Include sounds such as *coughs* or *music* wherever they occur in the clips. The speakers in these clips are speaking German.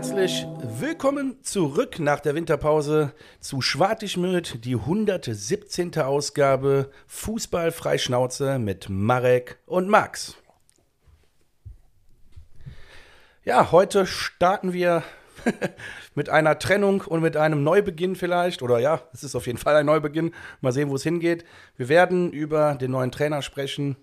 herzlich willkommen zurück nach der Winterpause zu Schwartigmüt, die 117. Ausgabe Fußball Freischnauze mit Marek und Max. Ja, heute starten wir *laughs* mit einer Trennung und mit einem Neubeginn vielleicht. Oder ja, es ist auf jeden Fall ein Neubeginn. Mal sehen, wo es hingeht. Wir werden über den neuen Trainer sprechen.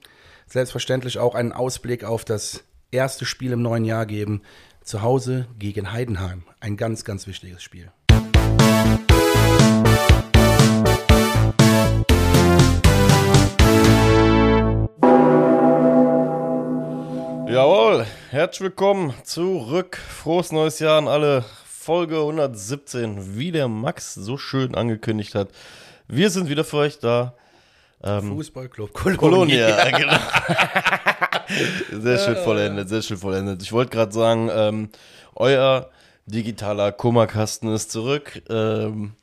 Selbstverständlich auch einen Ausblick auf das erste Spiel im neuen Jahr geben. Zu Hause gegen Heidenheim. Ein ganz, ganz wichtiges Spiel. Jawohl, herzlich willkommen zurück. Frohes neues Jahr an alle. Folge 117, wie der Max so schön angekündigt hat. Wir sind wieder für euch da. Ähm, Fußballclub Kolonia. Kolonia, *laughs* genau. *laughs* sehr schön vollendet, sehr schön vollendet. Ich wollte gerade sagen, ähm, euer digitaler Kummerkasten ist zurück. Ähm,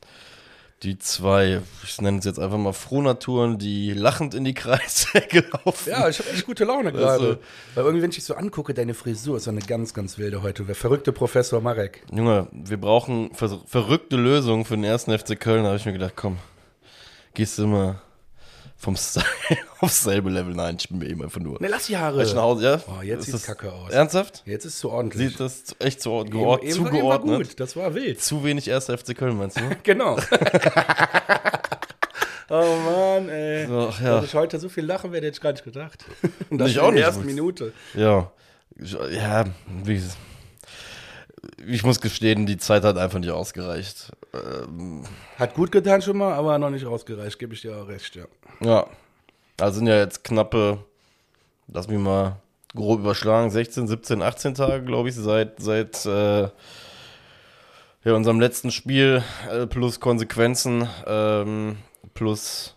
die zwei, ich nenne es jetzt einfach mal Frohnaturen, die lachend in die Kreissäge *laughs* laufen. Ja, ich habe echt gute Laune gerade. Also, Weil irgendwie, wenn ich dich so angucke, deine Frisur ist so eine ganz, ganz wilde heute. Der verrückte Professor Marek. Junge, wir brauchen ver verrückte Lösungen für den ersten FC Köln. Da habe ich mir gedacht, komm, gehst du mal vom Style *laughs* aufs selbe Level. Nein, ich bin mir eben einfach nur. Ne, lass die Haare. Ich nach Hause, ja? Oh, jetzt sieht kacke aus. Ernsthaft? Jetzt ist es zu ordentlich. Sieht das echt zu, geord eben, zugeordnet? War gut, das war wild. Zu wenig erster FC Köln, meinst du? *laughs* genau. *laughs* oh Mann, ey. So, ja. Dass ich heute so viel lachen werde, hätte ich gar nicht gedacht. Und das ich auch in der ersten Minute. Ja. Ja, wie ich muss gestehen, die Zeit hat einfach nicht ausgereicht. Ähm, hat gut getan schon mal, aber noch nicht ausgereicht, gebe ich dir auch recht, ja. Ja. Also sind ja jetzt knappe, lass mich mal grob überschlagen, 16, 17, 18 Tage, glaube ich, seit, seit äh, ja, unserem letzten Spiel äh, plus Konsequenzen, ähm, plus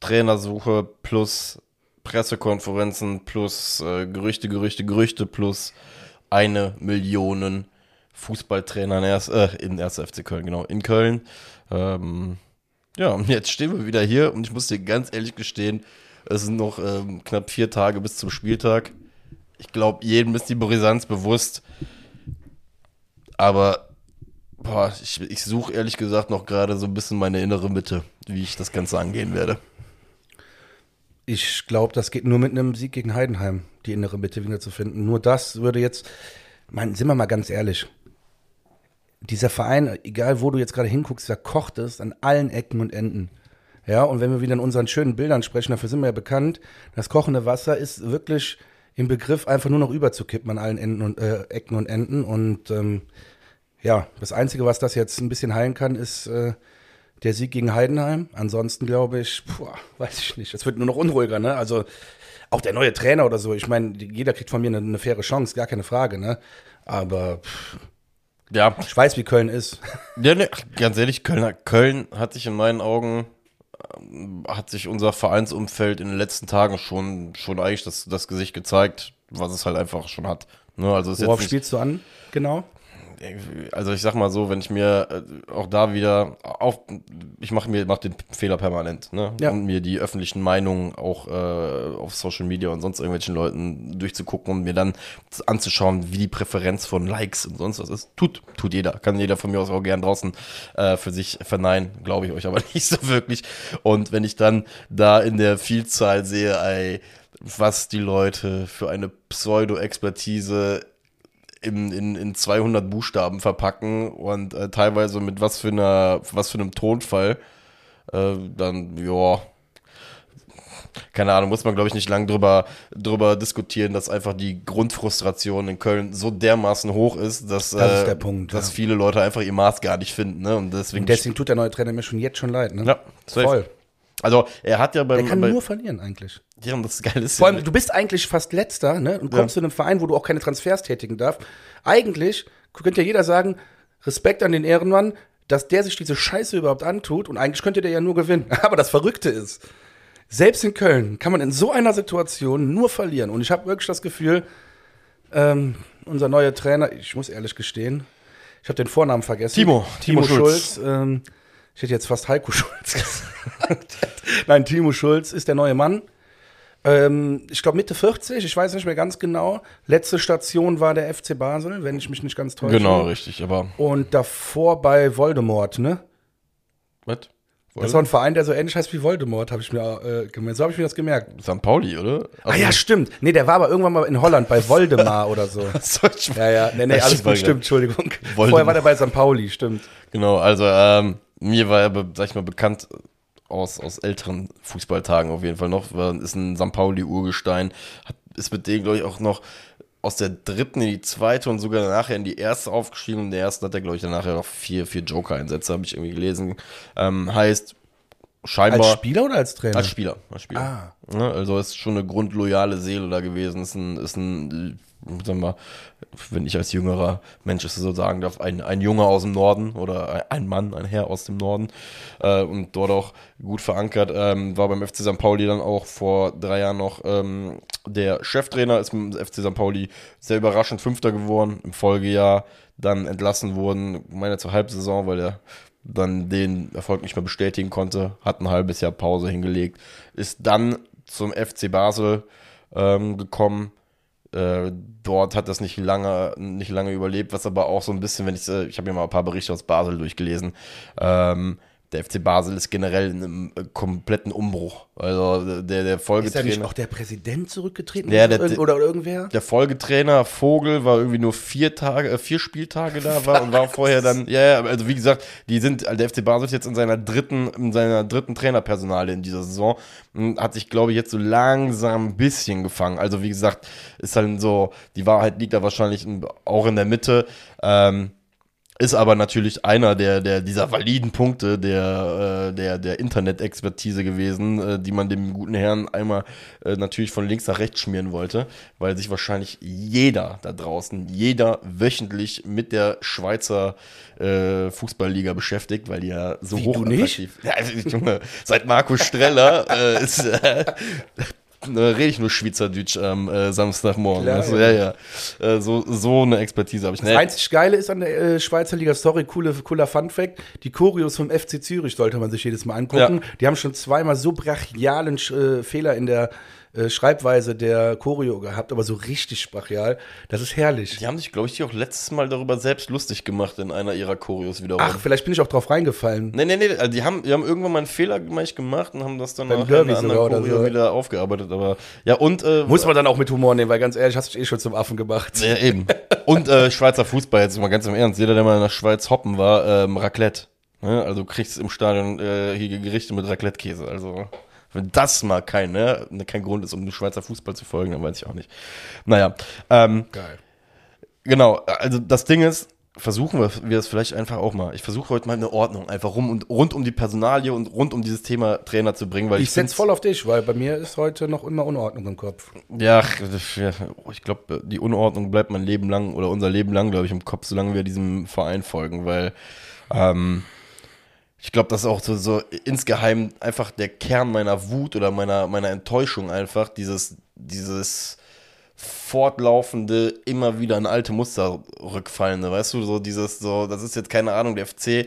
Trainersuche, plus Pressekonferenzen, plus äh, Gerüchte, Gerüchte, Gerüchte, plus eine Million Fußballtrainer in, erst, äh, in 1. FC Köln, genau, in Köln. Ähm, ja, und jetzt stehen wir wieder hier und ich muss dir ganz ehrlich gestehen, es sind noch ähm, knapp vier Tage bis zum Spieltag. Ich glaube, jedem ist die Brisanz bewusst. Aber boah, ich, ich suche ehrlich gesagt noch gerade so ein bisschen meine innere Mitte, wie ich das Ganze angehen werde. Ich glaube, das geht nur mit einem Sieg gegen Heidenheim, die innere Mitte wieder zu finden. Nur das würde jetzt, mein, sind wir mal ganz ehrlich, dieser Verein, egal wo du jetzt gerade hinguckst, da kocht es an allen Ecken und Enden. Ja, und wenn wir wieder in unseren schönen Bildern sprechen, dafür sind wir ja bekannt, das kochende Wasser ist wirklich im Begriff, einfach nur noch überzukippen an allen Enden und, äh, Ecken und Enden. Und ähm, ja, das Einzige, was das jetzt ein bisschen heilen kann, ist äh, der Sieg gegen Heidenheim. Ansonsten glaube ich, puh, weiß ich nicht. Es wird nur noch unruhiger, ne? Also auch der neue Trainer oder so. Ich meine, jeder kriegt von mir eine, eine faire Chance, gar keine Frage, ne? Aber pff, ja. Ich weiß, wie Köln ist. Ja, ne, ganz ehrlich, Köln, Köln hat sich in meinen Augen, ähm, hat sich unser Vereinsumfeld in den letzten Tagen schon, schon eigentlich das, das Gesicht gezeigt, was es halt einfach schon hat. Ne, also Worauf spielst du an, genau? Also ich sag mal so, wenn ich mir äh, auch da wieder auf, ich mache mir mach den Fehler permanent, ne? Ja. Und mir die öffentlichen Meinungen auch äh, auf Social Media und sonst irgendwelchen Leuten durchzugucken und mir dann anzuschauen, wie die Präferenz von Likes und sonst was ist. Tut, tut jeder. Kann jeder von mir aus auch gern draußen äh, für sich verneinen, glaube ich euch aber *laughs* nicht so wirklich. Und wenn ich dann da in der Vielzahl sehe, ey, was die Leute für eine Pseudo-Expertise in, in, in 200 Buchstaben verpacken und äh, teilweise mit was für einer, was für einem Tonfall, äh, dann, ja, keine Ahnung, muss man glaube ich nicht lang drüber, drüber diskutieren, dass einfach die Grundfrustration in Köln so dermaßen hoch ist, dass, das ist Punkt, dass ja. viele Leute einfach ihr Maß gar nicht finden. Ne? Und deswegen, und deswegen tut der neue Trainer mir schon jetzt schon leid. Ne? Ja, voll. Also er hat ja beim. Der kann bei, nur verlieren eigentlich. Ja, und das geil ist Vor allem, du bist eigentlich fast letzter, ne? Und kommst ja. zu einem Verein, wo du auch keine Transfers tätigen darfst. Eigentlich könnte ja jeder sagen, Respekt an den Ehrenmann, dass der sich diese Scheiße überhaupt antut und eigentlich könnte der ja nur gewinnen. *laughs* Aber das Verrückte ist, selbst in Köln kann man in so einer Situation nur verlieren. Und ich habe wirklich das Gefühl, ähm, unser neuer Trainer, ich muss ehrlich gestehen, ich habe den Vornamen vergessen. Timo. Timo, Timo Schulz. Schulz ähm, ich hätte jetzt fast Heiko *laughs* Schulz gesagt. Nein, Timo Schulz ist der neue Mann. Ähm, ich glaube Mitte 40, ich weiß nicht mehr ganz genau. Letzte Station war der FC Basel, wenn ich mich nicht ganz täusche. Genau, richtig, aber. Und davor bei Voldemort, ne? Was? Das war ein Verein, der so ähnlich heißt wie Voldemort, habe ich mir äh, gemerkt. So habe ich mir das gemerkt. St. Pauli, oder? ah ja, stimmt. Nee, der war aber irgendwann mal in Holland bei Voldemar *laughs* oder so. ja, ja, nee, nee, *laughs* alles gut, stimmt, Entschuldigung. Voldemort. Vorher war der bei St. Pauli, stimmt. Genau, also ähm, mir war er, sag ich mal, bekannt aus, aus älteren Fußballtagen auf jeden Fall noch. Ist ein St. Pauli-Urgestein. Ist mit dem, glaube ich, auch noch aus der dritten in die zweite und sogar nachher in die erste aufgestiegen. Und der erste hat er, glaube ich, dann nachher noch vier, vier Joker-Einsätze, habe ich irgendwie gelesen. Ähm, heißt, scheinbar. Als Spieler oder als Trainer? Als Spieler. Als Spieler. Ah. Ja, also ist schon eine grundloyale Seele da gewesen. Ist ein, ist ein sagen wir mal, wenn ich als jüngerer Mensch es so sagen darf, ein, ein Junge aus dem Norden oder ein Mann, ein Herr aus dem Norden äh, und dort auch gut verankert. Ähm, war beim FC St. Pauli dann auch vor drei Jahren noch ähm, der Cheftrainer, ist mit FC St. Pauli sehr überraschend Fünfter geworden, im Folgejahr dann entlassen wurden, meine zur Halbsaison, weil er dann den Erfolg nicht mehr bestätigen konnte, hat ein halbes Jahr Pause hingelegt, ist dann zum FC Basel ähm, gekommen, äh, dort hat das nicht lange, nicht lange überlebt, was aber auch so ein bisschen, wenn ich, äh, ich habe mir mal ein paar Berichte aus Basel durchgelesen, ähm, der FC Basel ist generell in einem äh, kompletten Umbruch. Also der, der Folgetrainer. Ist ja nicht auch der Präsident zurückgetreten ja, der, oder, oder, irgendwer? Der Folgetrainer Vogel war irgendwie nur vier Tage, äh, vier Spieltage da war und *laughs* war vorher dann, ja, also wie gesagt, die sind, also der FC Basel ist jetzt in seiner dritten, in seiner dritten Trainerpersonale in dieser Saison und hat sich, glaube ich, jetzt so langsam ein bisschen gefangen. Also wie gesagt, ist halt so, die Wahrheit liegt da wahrscheinlich auch in der Mitte. Ähm, ist aber natürlich einer der, der dieser validen Punkte der, äh, der, der Internet-Expertise gewesen, äh, die man dem guten Herrn einmal äh, natürlich von links nach rechts schmieren wollte, weil sich wahrscheinlich jeder da draußen, jeder wöchentlich mit der Schweizer Fußballliga beschäftigt, weil die ja so Wie, hoch attraktiv. Ja, Junge, seit Marco Streller ist äh, rede ich nur Schweizerdeutsch am äh, Samstagmorgen. Klar, also, ja, ja. Äh, so, so eine Expertise habe ich. Das nee. einzig Geile ist an der äh, Schweizer Liga, sorry, coole, cooler Fun-Fact, die Choreos vom FC Zürich sollte man sich jedes Mal angucken. Ja. Die haben schon zweimal so brachialen äh, Fehler in der äh, Schreibweise der Choreo gehabt, aber so richtig brachial. Das ist herrlich. Die haben sich, glaube ich, auch letztes Mal darüber selbst lustig gemacht in einer ihrer Choreos wiederum. Ach, vielleicht bin ich auch drauf reingefallen. Nee, nee, nee, also die haben, die haben irgendwann mal einen Fehler gemacht und haben das dann in einer anderen Choreo so. wieder aufgearbeitet. Aber ja, und. Äh, Muss man dann auch mit Humor nehmen, weil ganz ehrlich, hast du dich eh schon zum Affen gemacht. Ja, eben. und äh, Schweizer Fußball, jetzt mal ganz im Ernst. Jeder, der mal in der Schweiz hoppen war, ähm, Raclette. Ne? Also du kriegst im Stadion äh, hier Gerichte mit Raclette-Käse. Also. Wenn das mal kein, ne, kein Grund ist, um den Schweizer Fußball zu folgen, dann weiß ich auch nicht. Naja. Ähm, Geil. Genau, also das Ding ist, versuchen wir, es vielleicht einfach auch mal. Ich versuche heute mal eine Ordnung einfach rum und rund um die Personalie und rund um dieses Thema Trainer zu bringen, weil ich, ich setze voll auf dich, weil bei mir ist heute noch immer Unordnung im Kopf. Ja, ich glaube, die Unordnung bleibt mein Leben lang oder unser Leben lang, glaube ich, im Kopf, solange wir diesem Verein folgen, weil ähm, ich glaube, das ist auch so, so insgeheim einfach der Kern meiner Wut oder meiner, meiner Enttäuschung einfach, dieses, dieses fortlaufende, immer wieder in alte Muster rückfallende, weißt du, so dieses, so, das ist jetzt keine Ahnung, der FC,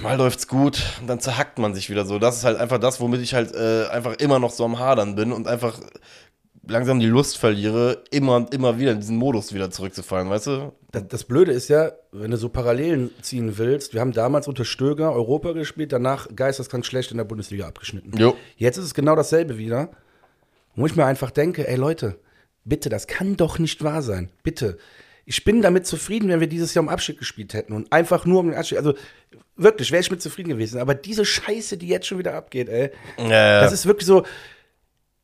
mal läuft's gut, und dann zerhackt man sich wieder so. Das ist halt einfach das, womit ich halt äh, einfach immer noch so am Hadern bin und einfach langsam die Lust verliere, immer und immer wieder in diesen Modus wieder zurückzufallen, weißt du? Das, das, Blöde ist ja, wenn du so Parallelen ziehen willst, wir haben damals unter Stöger Europa gespielt, danach geisteskrank schlecht in der Bundesliga abgeschnitten. Jo. Jetzt ist es genau dasselbe wieder, wo ich mir einfach denke, ey Leute, bitte, das kann doch nicht wahr sein. Bitte. Ich bin damit zufrieden, wenn wir dieses Jahr um Abschied gespielt hätten und einfach nur um den Abschied. Also wirklich, wäre ich mit zufrieden gewesen. Aber diese Scheiße, die jetzt schon wieder abgeht, ey, ja, das ist wirklich so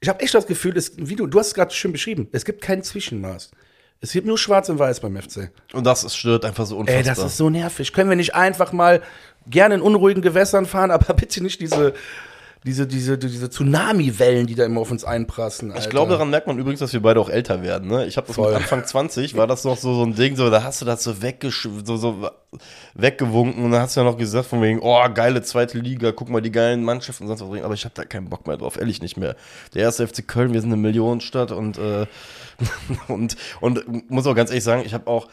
ich habe echt das Gefühl, es, wie du, du hast es gerade schön beschrieben, es gibt kein Zwischenmaß. Es gibt nur Schwarz und Weiß beim FC. Und das stört einfach so unfassbar. Ey, das ist so nervig. Können wir nicht einfach mal gerne in unruhigen Gewässern fahren, *laughs* aber bitte nicht diese diese, diese, diese Tsunami-Wellen, die da immer auf uns einprassen. Alter. Ich glaube, daran merkt man übrigens, dass wir beide auch älter werden. Ne? Ich habe das Voll. mit Anfang 20, war das noch so, so ein Ding, so, da hast du das so, so, so weggewunken und dann hast du ja noch gesagt von wegen, oh, geile zweite Liga, guck mal die geilen Mannschaften und sonst was. Aber ich habe da keinen Bock mehr drauf, ehrlich nicht mehr. Der erste FC Köln, wir sind eine Millionenstadt und, äh, *laughs* und, und muss auch ganz ehrlich sagen, ich habe auch,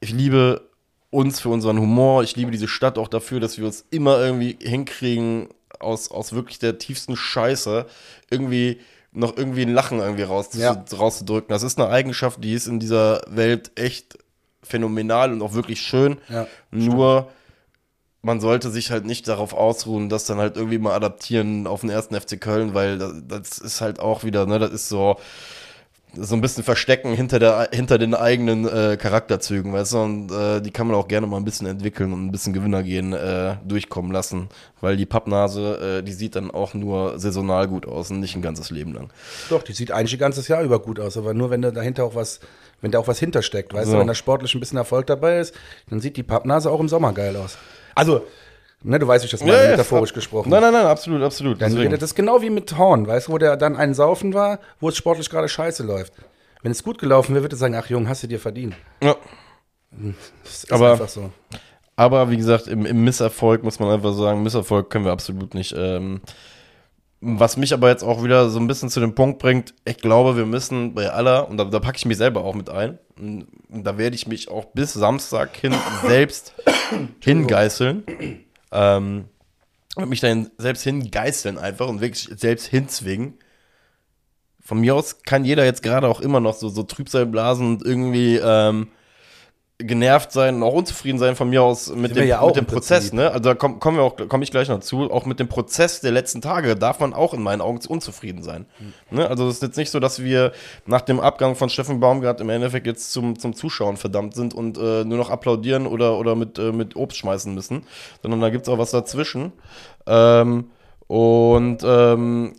ich liebe uns für unseren Humor, ich liebe diese Stadt auch dafür, dass wir uns immer irgendwie hinkriegen, aus, aus wirklich der tiefsten Scheiße irgendwie noch irgendwie ein Lachen irgendwie raus, Ja. rauszudrücken. Das ist eine Eigenschaft, die ist in dieser Welt echt phänomenal und auch wirklich schön. Ja, Nur man sollte sich halt nicht darauf ausruhen, das dann halt irgendwie mal adaptieren auf den ersten FC Köln, weil das, das ist halt auch wieder, ne, das ist so so ein bisschen verstecken hinter der hinter den eigenen äh, Charakterzügen, weißt du, und äh, die kann man auch gerne mal ein bisschen entwickeln und ein bisschen Gewinner gehen äh, durchkommen lassen, weil die Pappnase, äh, die sieht dann auch nur saisonal gut aus und nicht ein ganzes Leben lang. Doch, die sieht eigentlich ein ganzes Jahr über gut aus, aber nur wenn da dahinter auch was, wenn da auch was hintersteckt, weißt So. du, wenn da sportlich ein bisschen Erfolg dabei ist, dann sieht die Pappnase auch im Sommer geil aus. Also, ne, du weißt, wie ich das meine, metaphorisch gesprochen. Nein, nein, nein, absolut, absolut. Dann Deswegen. das ist genau wie mit Horn, weißt du, wo der dann einen Saufen war, wo es sportlich gerade scheiße läuft. Wenn es gut gelaufen wäre, würde er sagen, ach Jung, hast du dir verdient. Ja. Das ist Aber- einfach so. Aber wie gesagt, im, im Misserfolg muss man einfach sagen, Misserfolg können wir absolut nicht. Ähm, was mich aber jetzt auch wieder so ein bisschen zu dem Punkt bringt, ich glaube, wir müssen bei aller, und da, da packe ich mich selber auch mit ein, da werde ich mich auch bis Samstag hin *coughs* selbst hingeißeln. Ähm, und mich dann selbst hingeißeln einfach und wirklich selbst hinzwingen. Von mir aus kann jeder jetzt gerade auch immer noch so, so Trübsal blasen und irgendwie ähm, genervt sein und auch unzufrieden sein von mir aus mit dem, ja mit dem Prozess, Prinzip. ne? Also da komm, kommen wir auch, komme ich gleich noch zu, auch mit dem Prozess der letzten Tage darf man auch in meinen Augen unzufrieden sein. Hm. Ne? Also es ist jetzt nicht so, dass wir nach dem Abgang von Steffen Baumgart im Endeffekt jetzt zum, zum Zuschauen verdammt sind und äh, nur noch applaudieren oder, oder mit, äh, mit Obst schmeißen müssen, sondern da gibt es auch was dazwischen. Ähm, und ähm,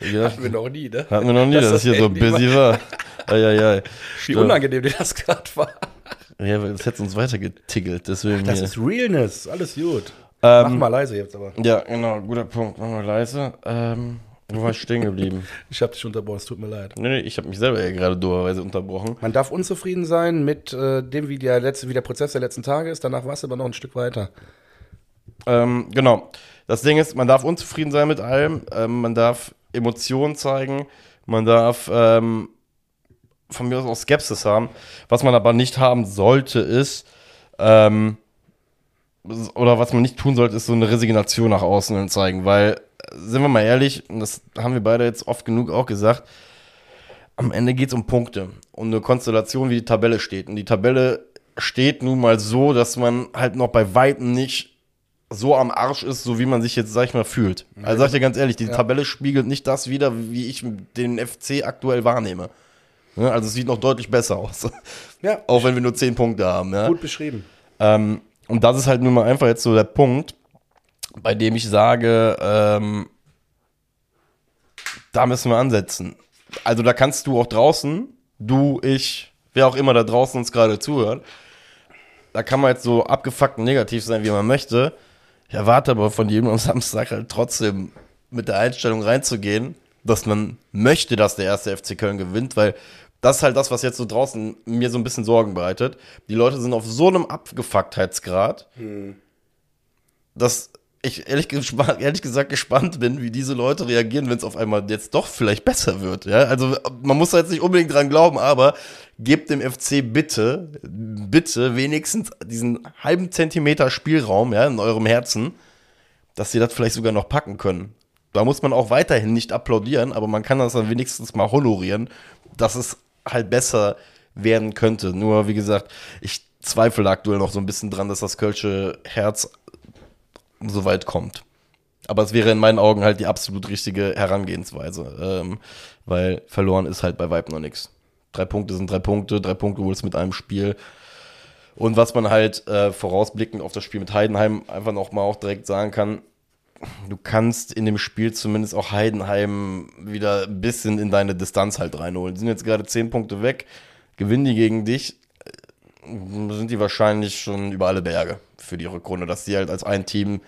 *laughs* ja, wir noch nie, ne? hatten wir noch nie, dass, Dass das hier so busy war. Eieiei. Wie unangenehm dir das gerade war. Ja, das hätte uns weitergetiggelt, deswegen Das hier. ist Realness, alles gut. Ähm, Mach mal leise jetzt aber. Ja, genau, guter Punkt. Machen wir leise. Ähm, wo war ich stehen geblieben? *laughs* Ich habe dich unterbrochen, es tut mir leid. nee, nee, ich habe mich selber ja gerade doberweise unterbrochen. Man darf unzufrieden sein mit äh, dem, wie der, letzte, wie der Prozess der letzten Tage ist. Danach war es aber noch ein Stück weiter. Ähm, genau. Das Ding ist, man darf unzufrieden sein mit allem. Ähm, man darf Emotionen zeigen. Man darf ähm, von mir aus auch Skepsis haben. Was man aber nicht haben sollte, ist, ähm, oder was man nicht tun sollte, ist so eine Resignation nach außen hin zeigen. Weil, sind wir mal ehrlich, und das haben wir beide jetzt oft genug auch gesagt, am Ende geht es um Punkte und eine Konstellation, wie die Tabelle steht. Und die Tabelle steht nun mal so, dass man halt noch bei Weitem nicht so am Arsch ist, so wie man sich jetzt, sag ich mal, fühlt. Also sag ich dir ganz ehrlich, die Ja. Tabelle spiegelt nicht das wider, wie ich den FC aktuell wahrnehme. Ne, Also es sieht noch deutlich besser aus. *laughs* Ja, Auch wenn wir nur 10 Punkte haben. Ja? gut beschrieben. Ähm, und das ist halt nun mal einfach jetzt so der Punkt, bei dem ich sage, ähm, da müssen wir ansetzen. Also da kannst du auch draußen, du, ich, wer auch immer da draußen uns gerade zuhört, da kann man jetzt so abgefuckt und negativ sein, wie man möchte. Ich erwarte aber von jedem am Samstag halt trotzdem mit der Einstellung reinzugehen, dass man möchte, dass der erste FC Köln gewinnt, weil das ist halt das, was jetzt so draußen mir so ein bisschen Sorgen bereitet. Die Leute sind auf so einem Abgefucktheitsgrad, dass ich ehrlich, ehrlich gesagt gespannt bin, wie diese Leute reagieren, wenn es auf einmal jetzt doch vielleicht besser wird. Ja? Also man muss da jetzt nicht unbedingt dran glauben, aber gebt dem FC bitte, bitte wenigstens diesen halben Zentimeter Spielraum ja, in eurem Herzen, dass sie das vielleicht sogar noch packen können. Da muss man auch weiterhin nicht applaudieren, aber man kann das dann wenigstens mal honorieren, dass es halt besser werden könnte. Nur, wie gesagt, ich zweifle aktuell noch so ein bisschen dran, dass das Kölsche Herz so weit kommt. Aber es wäre in meinen Augen halt die absolut richtige Herangehensweise, ähm, weil verloren ist halt bei Vibe noch nichts. Drei Punkte sind drei Punkte, drei Punkte holst mit einem Spiel. Und was man halt äh, vorausblickend auf das Spiel mit Heidenheim einfach noch mal auch direkt sagen kann, du kannst in dem Spiel zumindest auch Heidenheim wieder ein bisschen in deine Distanz halt reinholen. Die sind jetzt gerade zehn Punkte weg, gewinnen die gegen dich, äh, sind die wahrscheinlich schon über alle Berge für die Rückrunde, dass die halt als ein Team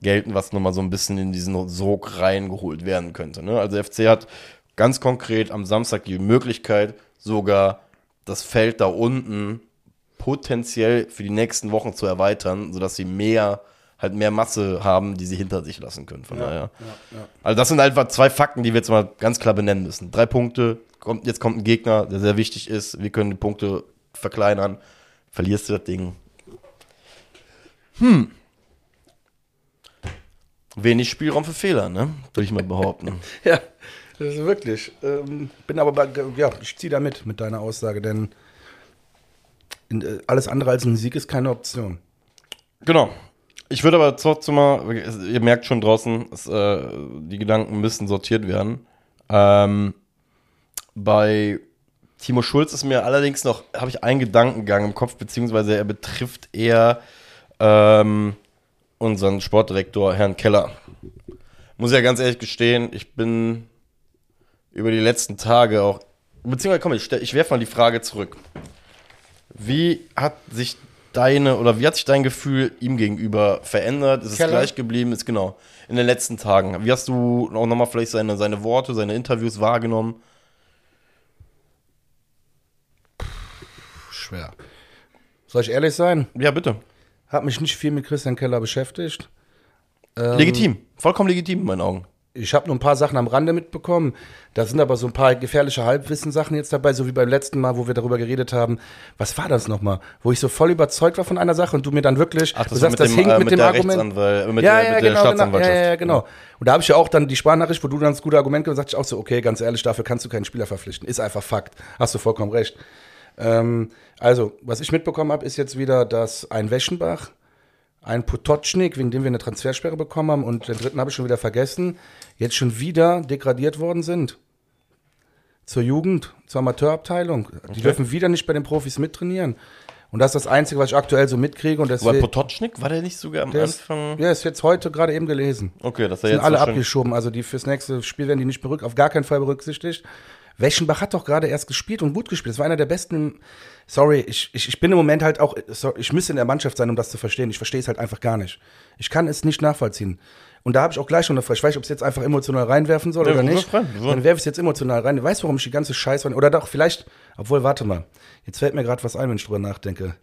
gelten, was nochmal so ein bisschen in diesen Sog reingeholt werden könnte. Ne? Also FC hat ganz konkret am Samstag die Möglichkeit, sogar das Feld da unten potenziell für die nächsten Wochen zu erweitern, sodass sie mehr, halt mehr Masse haben, die sie hinter sich lassen können. Von daher. Also das sind einfach zwei Fakten, die wir jetzt mal ganz klar benennen müssen. Drei Punkte, kommt, jetzt kommt ein Gegner, der sehr wichtig ist. Wir können die Punkte verkleinern. Verlierst du das Ding. Hm. Wenig Spielraum für Fehler, ne? Würde ich mal behaupten. *laughs* Ja, Das ist wirklich. Ähm, bin aber bei, ja, ich ziehe da mit, mit deiner Aussage, denn äh, alles andere als ein Sieg ist keine Option. Genau. Ich würde aber trotzdem mal, ihr merkt schon draußen, es, äh, die Gedanken müssen sortiert werden. Ähm, bei Timo Schulz ist mir allerdings noch, habe ich einen Gedankengang im Kopf, beziehungsweise er betrifft eher ähm, unseren Sportdirektor, Herrn Keller. Muss ja ganz ehrlich gestehen, ich bin über die letzten Tage auch, beziehungsweise komm, ich, ich werfe mal die Frage zurück. Wie hat sich deine, oder wie hat sich dein Gefühl ihm gegenüber verändert? Ist Keller? es gleich geblieben? Ist genau, in den letzten Tagen. Wie hast du auch nochmal vielleicht seine, seine Worte, seine Interviews wahrgenommen? Schwer. Soll ich ehrlich sein? Ja, bitte. Hat mich nicht viel mit Christian Keller beschäftigt. Ähm, legitim, vollkommen legitim in meinen Augen. Ich habe nur ein paar Sachen am Rande mitbekommen. Da sind aber so ein paar gefährliche Halbwissensachen jetzt dabei, so wie beim letzten Mal, wo wir darüber geredet haben. Was war das nochmal? Wo ich so voll überzeugt war von einer Sache und du mir dann wirklich, Ach, das du sagst, das dem, hinkt äh, mit, mit dem Argument. Mit ja, der, ja, mit genau, der genau, Staatsanwaltschaft. ja, ja, genau. Und da habe ich ja auch dann die Sparnachricht, wo du dann das gute Argument gesagt hast, ich auch so, okay, ganz ehrlich, dafür kannst du keinen Spieler verpflichten. Ist einfach Fakt. Hast du vollkommen recht. Ähm, also, was ich mitbekommen habe, ist jetzt wieder, dass ein Weschenbach ein Potocznik, wegen dem wir eine Transfersperre bekommen haben, und den dritten habe ich schon wieder vergessen, jetzt schon wieder degradiert worden sind. Zur Jugend, zur Amateurabteilung. Die dürfen wieder nicht bei den Profis mittrainieren. Und das ist das Einzige, was ich aktuell so mitkriege. Und deswegen, Aber Potocznik, war der nicht sogar am Anfang? Ist, ja, ist jetzt heute gerade eben gelesen. Okay, das ist jetzt. Sind alle abgeschoben. Also die fürs nächste Spiel werden die nicht berücksichtigt, auf gar keinen Fall berücksichtigt. Weschenbach hat doch gerade erst gespielt und gut gespielt. Das war einer der besten. Sorry, ich, ich, ich bin im Moment halt auch. Sorry, ich müsste in der Mannschaft sein, um das zu verstehen. Ich verstehe es halt einfach gar nicht. Ich kann es nicht nachvollziehen. Und da habe ich auch gleich schon eine Frage. Ich weiß nicht, ob es jetzt einfach emotional reinwerfen soll ja, oder nicht. Rein, Dann werfe ich es jetzt emotional rein. Du weißt, warum ich die ganze Scheiße. Oder doch, vielleicht. Obwohl, warte mal. Jetzt fällt mir gerade was ein, wenn ich drüber nachdenke.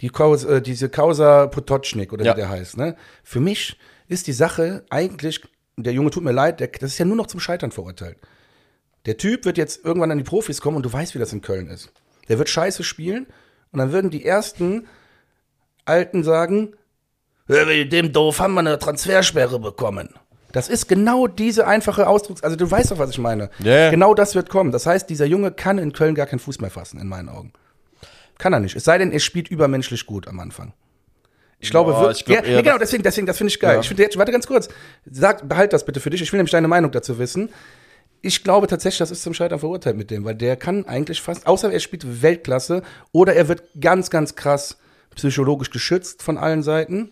Die Kaus, äh, diese Causa Potocznik, oder ja. wie der heißt, ne? Für mich ist die Sache eigentlich. Der Junge tut mir leid, der, das ist ja nur noch zum Scheitern verurteilt. Der Typ wird jetzt irgendwann an die Profis kommen und du weißt, wie das in Köln ist. Der wird scheiße spielen und dann würden die ersten Alten sagen, dem doof haben wir eine Transfersperre bekommen. Das ist genau diese einfache Ausdrucks, also du weißt doch, was ich meine. Yeah. Genau das wird kommen. Das heißt, dieser Junge kann in Köln gar keinen Fuß mehr fassen, in meinen Augen. Kann er nicht. Es sei denn, er spielt übermenschlich gut am Anfang. Ich glaube, Boah, ich glaub ja, nee, genau, deswegen, deswegen, das finde ich geil. Ja. Ich finde, warte ganz kurz. Sag, behalt das bitte für dich. Ich will nämlich deine Meinung dazu wissen ich glaube tatsächlich, das ist zum Scheitern verurteilt mit dem, weil der kann eigentlich fast, außer er spielt Weltklasse oder er wird ganz, ganz krass psychologisch geschützt von allen Seiten.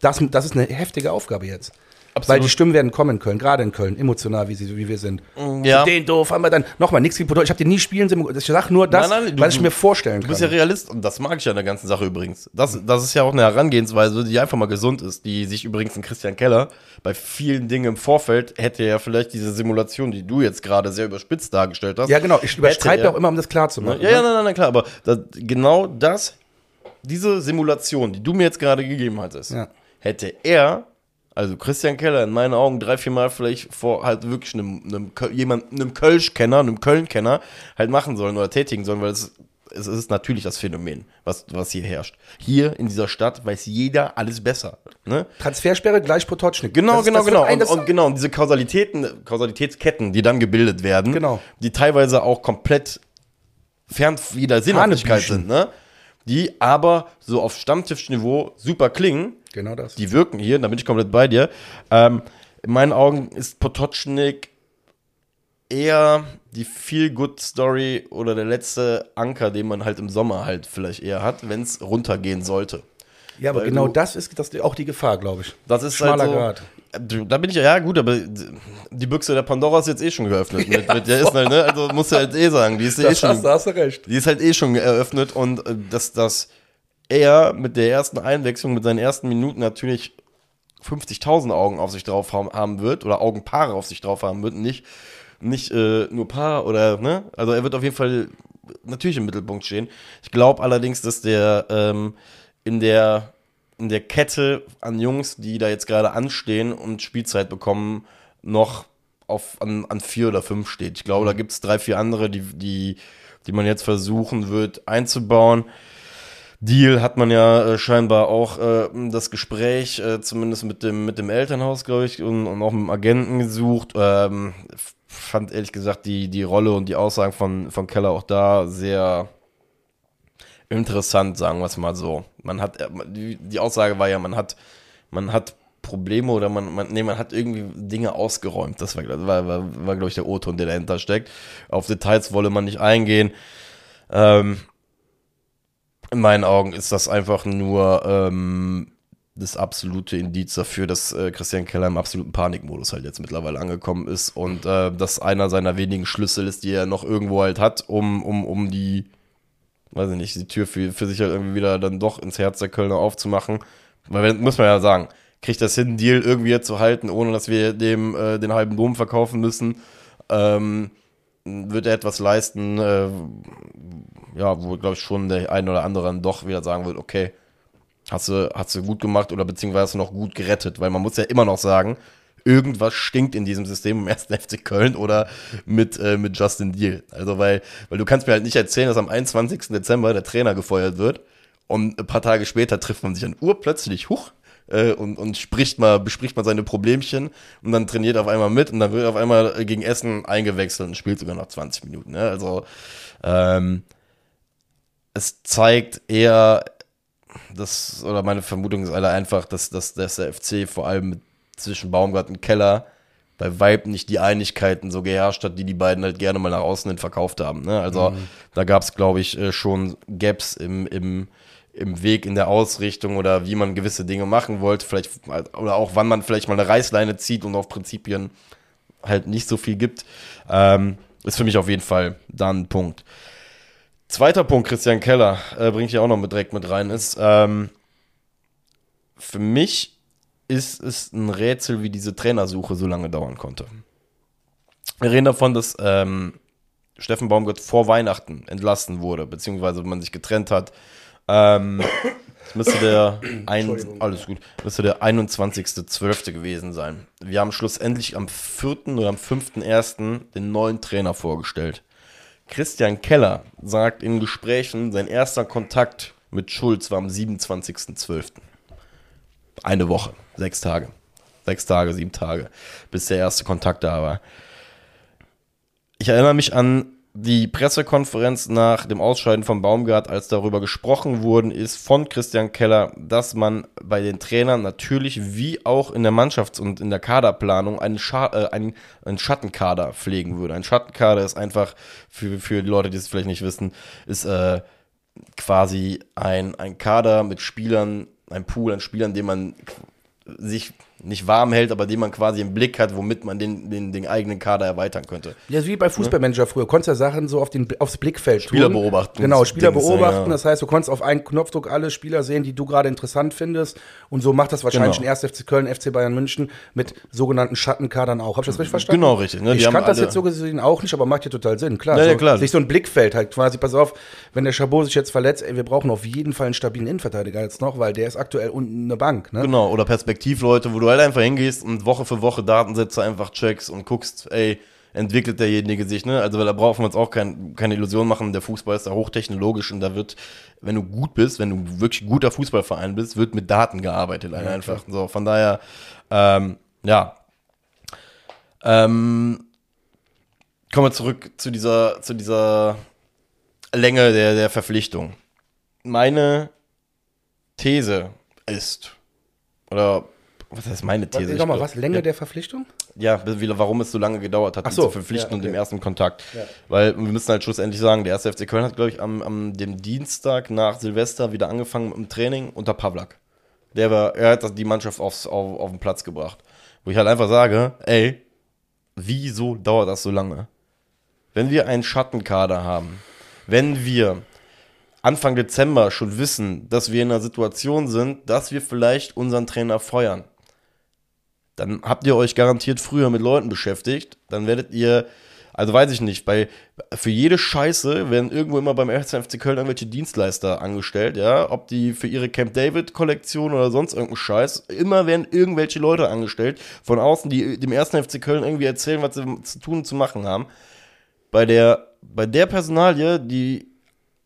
Das, das ist eine heftige Aufgabe jetzt. Absolut. Weil die Stimmen werden kommen in Köln, gerade in Köln, emotional, wie, sie, wie wir sind. Mm, ja. Den doof haben wir dann. Nochmal, nichts gegen Ich habe den nie spielen sehen. Ich sag nur das, nein, nein, du, weil ich mir vorstellen kann. Du bist ja Realist und das mag ich ja in der ganzen Sache übrigens. Das, das ist ja auch eine Herangehensweise, die einfach mal gesund ist, die sich übrigens in Christian Keller bei vielen Dingen im Vorfeld hätte ja vielleicht diese Simulation, die du jetzt gerade sehr überspitzt dargestellt hast. Ja, genau. Ich übertreibe ja auch immer, um das klar zu machen. Ja, ja, nein, nein, nein klar. Aber das, genau das, diese Simulation, die du mir jetzt gerade gegeben hattest, ja. hätte er also Christian Keller in meinen Augen drei, vier Mal vielleicht vor halt wirklich einem, einem jemand, einem Kölsch-Kenner, einem Köln-Kenner halt machen sollen oder tätigen sollen, weil es, es ist natürlich das Phänomen, was, was hier herrscht. Hier in dieser Stadt weiß jeder alles besser. Ne? Transfersperre gleich Potocznik. Genau, das, genau, das genau. Und, und, genau, und diese Kausalitäten, Kausalitätsketten, die dann gebildet werden, genau. die teilweise auch komplett fern jeder Sinnhaftigkeit sind, ne? die aber so auf Stammtischniveau super klingen Genau das. Die wirken hier, da bin ich komplett bei dir. Ähm, in meinen Augen ist Potocznik eher die Feel-Good-Story oder der letzte Anker, den man halt im Sommer halt vielleicht eher hat, wenn es runtergehen sollte. Ja, aber Weil genau du, das ist das auch die Gefahr, glaube ich. Das ist Schmaler halt so, Grad. Da bin ich ja, ja gut, aber die Büchse der Pandora ist jetzt eh schon geöffnet. Mit, mit der ist halt, ne, also musst du halt eh sagen, die ist das eh schon. Hast, da hast du recht. Die ist halt eh schon eröffnet und äh, das, das er mit der ersten Einwechslung, mit seinen ersten Minuten natürlich 50.000 Augen auf sich drauf haben wird oder Augenpaare auf sich drauf haben wird, nicht, nicht äh, nur Paar oder, ne? Also er wird auf jeden Fall natürlich im Mittelpunkt stehen. Ich glaube allerdings, dass der ähm, in der in der Kette an Jungs, die da jetzt gerade anstehen und Spielzeit bekommen, noch auf, an, an vier oder fünf steht. Ich glaube, da gibt es drei, vier andere, die, die, die man jetzt versuchen wird einzubauen. Deal hat man ja äh, scheinbar auch äh, das Gespräch, äh, zumindest mit dem, mit dem Elternhaus, glaube ich, und, und, auch mit dem Agenten gesucht. Ähm, fand ehrlich gesagt die, die Rolle und die Aussagen von, von Keller auch da sehr interessant, sagen wir es mal so. Man hat, die, die Aussage war ja, man hat, man hat Probleme oder man, man, nee, man hat irgendwie Dinge ausgeräumt. Das war, war, war, war glaube ich, der O-Ton, der dahinter steckt. Auf Details wolle man nicht eingehen. Ähm, in meinen Augen ist das einfach nur ähm, das absolute Indiz dafür, dass äh, Christian Keller im absoluten Panikmodus halt jetzt mittlerweile angekommen ist und äh, dass einer seiner wenigen Schlüssel ist, die er noch irgendwo halt hat, um, um, um die, weiß ich nicht, die Tür für, für sich halt irgendwie wieder dann doch ins Herz der Kölner aufzumachen. Weil, muss man ja sagen, kriegt das hin, Deal irgendwie zu halten, ohne dass wir dem äh, den halben Dom verkaufen müssen. Ähm, wird er etwas leisten, äh, ja, wo, glaube ich, schon der ein oder andere dann doch wieder sagen wird, okay, hast du, hast du gut gemacht oder beziehungsweise noch gut gerettet, weil man muss ja immer noch sagen, irgendwas stinkt in diesem System im ersten *laughs* FC Köln oder mit, äh, mit Justin Deal. Also, weil, weil du kannst mir halt nicht erzählen, dass am 21. Dezember der Trainer gefeuert wird und ein paar Tage später trifft man sich an urplötzlich, huch, äh, und, und spricht mal, bespricht mal seine Problemchen und dann trainiert auf einmal mit und dann wird auf einmal gegen Essen eingewechselt und spielt sogar noch 20 Minuten. Ne? Also ähm, es zeigt eher, das, oder meine Vermutung ist alle einfach, dass, dass, dass der FC vor allem zwischen Baumgart und Keller bei Vibe nicht die Einigkeiten so geherrscht hat, die die beiden halt gerne mal nach außen hin verkauft haben. Ne? Also mhm. da gab es, glaube ich, äh, schon Gaps im, im, im Weg, in der Ausrichtung oder wie man gewisse Dinge machen wollte, vielleicht, oder auch wann man vielleicht mal eine Reißleine zieht und auf Prinzipien halt nicht so viel gibt, ähm, ist für mich auf jeden Fall dann ein Punkt. Zweiter Punkt, Christian Keller, äh, bringe ich ja auch noch mit direkt mit rein, ist, ähm, für mich ist es ein Rätsel, wie diese Trainersuche so lange dauern konnte. Wir reden davon, dass ähm, Steffen Baumgart vor Weihnachten entlassen wurde, beziehungsweise man sich getrennt hat ähm, das müsste der, ein, alles gut, müsste der 21.12. gewesen sein. Wir haben schlussendlich am 4. oder am 5.1. den neuen Trainer vorgestellt. Christian Keller sagt in Gesprächen, sein erster Kontakt mit Schulz war am 27.12. Eine Woche, sechs Tage. Sechs Tage, sieben Tage, bis der erste Kontakt da war. Ich erinnere mich an die Pressekonferenz nach dem Ausscheiden von Baumgart, als darüber gesprochen worden ist von Christian Keller, dass man bei den Trainern natürlich wie auch in der Mannschafts- und in der Kaderplanung einen, Scha äh, einen, einen Schattenkader pflegen würde. Ein Schattenkader ist einfach, für, für die Leute, die es vielleicht nicht wissen, ist äh, quasi ein, ein Kader mit Spielern, ein Pool an Spielern, den man sich nicht warm hält, aber den man quasi im Blick hat, womit man den, den, den eigenen Kader erweitern könnte. Ja, wie bei Fußballmanager früher. Konntest ja Sachen so auf den, aufs Blickfeld Spieler tun. beobachten. Genau, Spieler Dings, beobachten. Ja. Das heißt, du konntest auf einen Knopfdruck alle Spieler sehen, die du gerade interessant findest. Und so macht das wahrscheinlich genau. 1. FC Köln, FC Bayern München mit sogenannten Schattenkadern auch. Hab ich das richtig verstanden? Genau, richtig. Ne? Ich kannte das jetzt so gesehen auch nicht, aber macht ja total Sinn. Klar, ja, so, ja, klar. sich so ein Blickfeld halt quasi, pass auf, wenn der Chabot sich jetzt verletzt, ey, wir brauchen auf jeden Fall einen stabilen Innenverteidiger jetzt noch, weil der ist aktuell unten eine Bank. Ne? Genau, oder Perspektivleute, wo du halt einfach hingehst und Woche für Woche Datensätze einfach checkst und guckst, ey, entwickelt derjenige sich, ne? Also, weil da brauchen wir uns auch kein, keine Illusion machen, der Fußball ist da hochtechnologisch und da wird, wenn du gut bist, wenn du wirklich guter Fußballverein bist, wird mit Daten gearbeitet, ja, einfach. So, von daher, ähm, ja. Ähm, kommen wir zurück zu dieser, zu dieser Länge der, der Verpflichtung. Meine These ist, oder was heißt meine These? Sag mal, was? Länge ja. der Verpflichtung? Ja, warum es so lange gedauert hat, Ach so, zu verpflichten ja, okay. und dem ersten Kontakt. Ja. Weil wir müssen halt schlussendlich sagen, der erste FC Köln hat, glaube ich, am, am dem Dienstag nach Silvester wieder angefangen mit dem Training unter Pavlak. Der war, er hat die Mannschaft aufs, auf, auf den Platz gebracht. Wo ich halt einfach sage, ey, wieso dauert das so lange? Wenn wir einen Schattenkader haben, wenn wir Anfang Dezember schon wissen, dass wir in einer Situation sind, dass wir vielleicht unseren Trainer feuern, dann habt ihr euch garantiert früher mit Leuten beschäftigt. Dann werdet ihr, also weiß ich nicht, bei, für jede Scheiße werden irgendwo immer beim FC Köln irgendwelche Dienstleister angestellt, ja, ob die für ihre Camp David Kollektion oder sonst irgendeinen Scheiß, immer werden irgendwelche Leute angestellt von außen, die dem ersten FC Köln irgendwie erzählen, was sie zu tun und zu machen haben. Bei der, bei der Personalie, die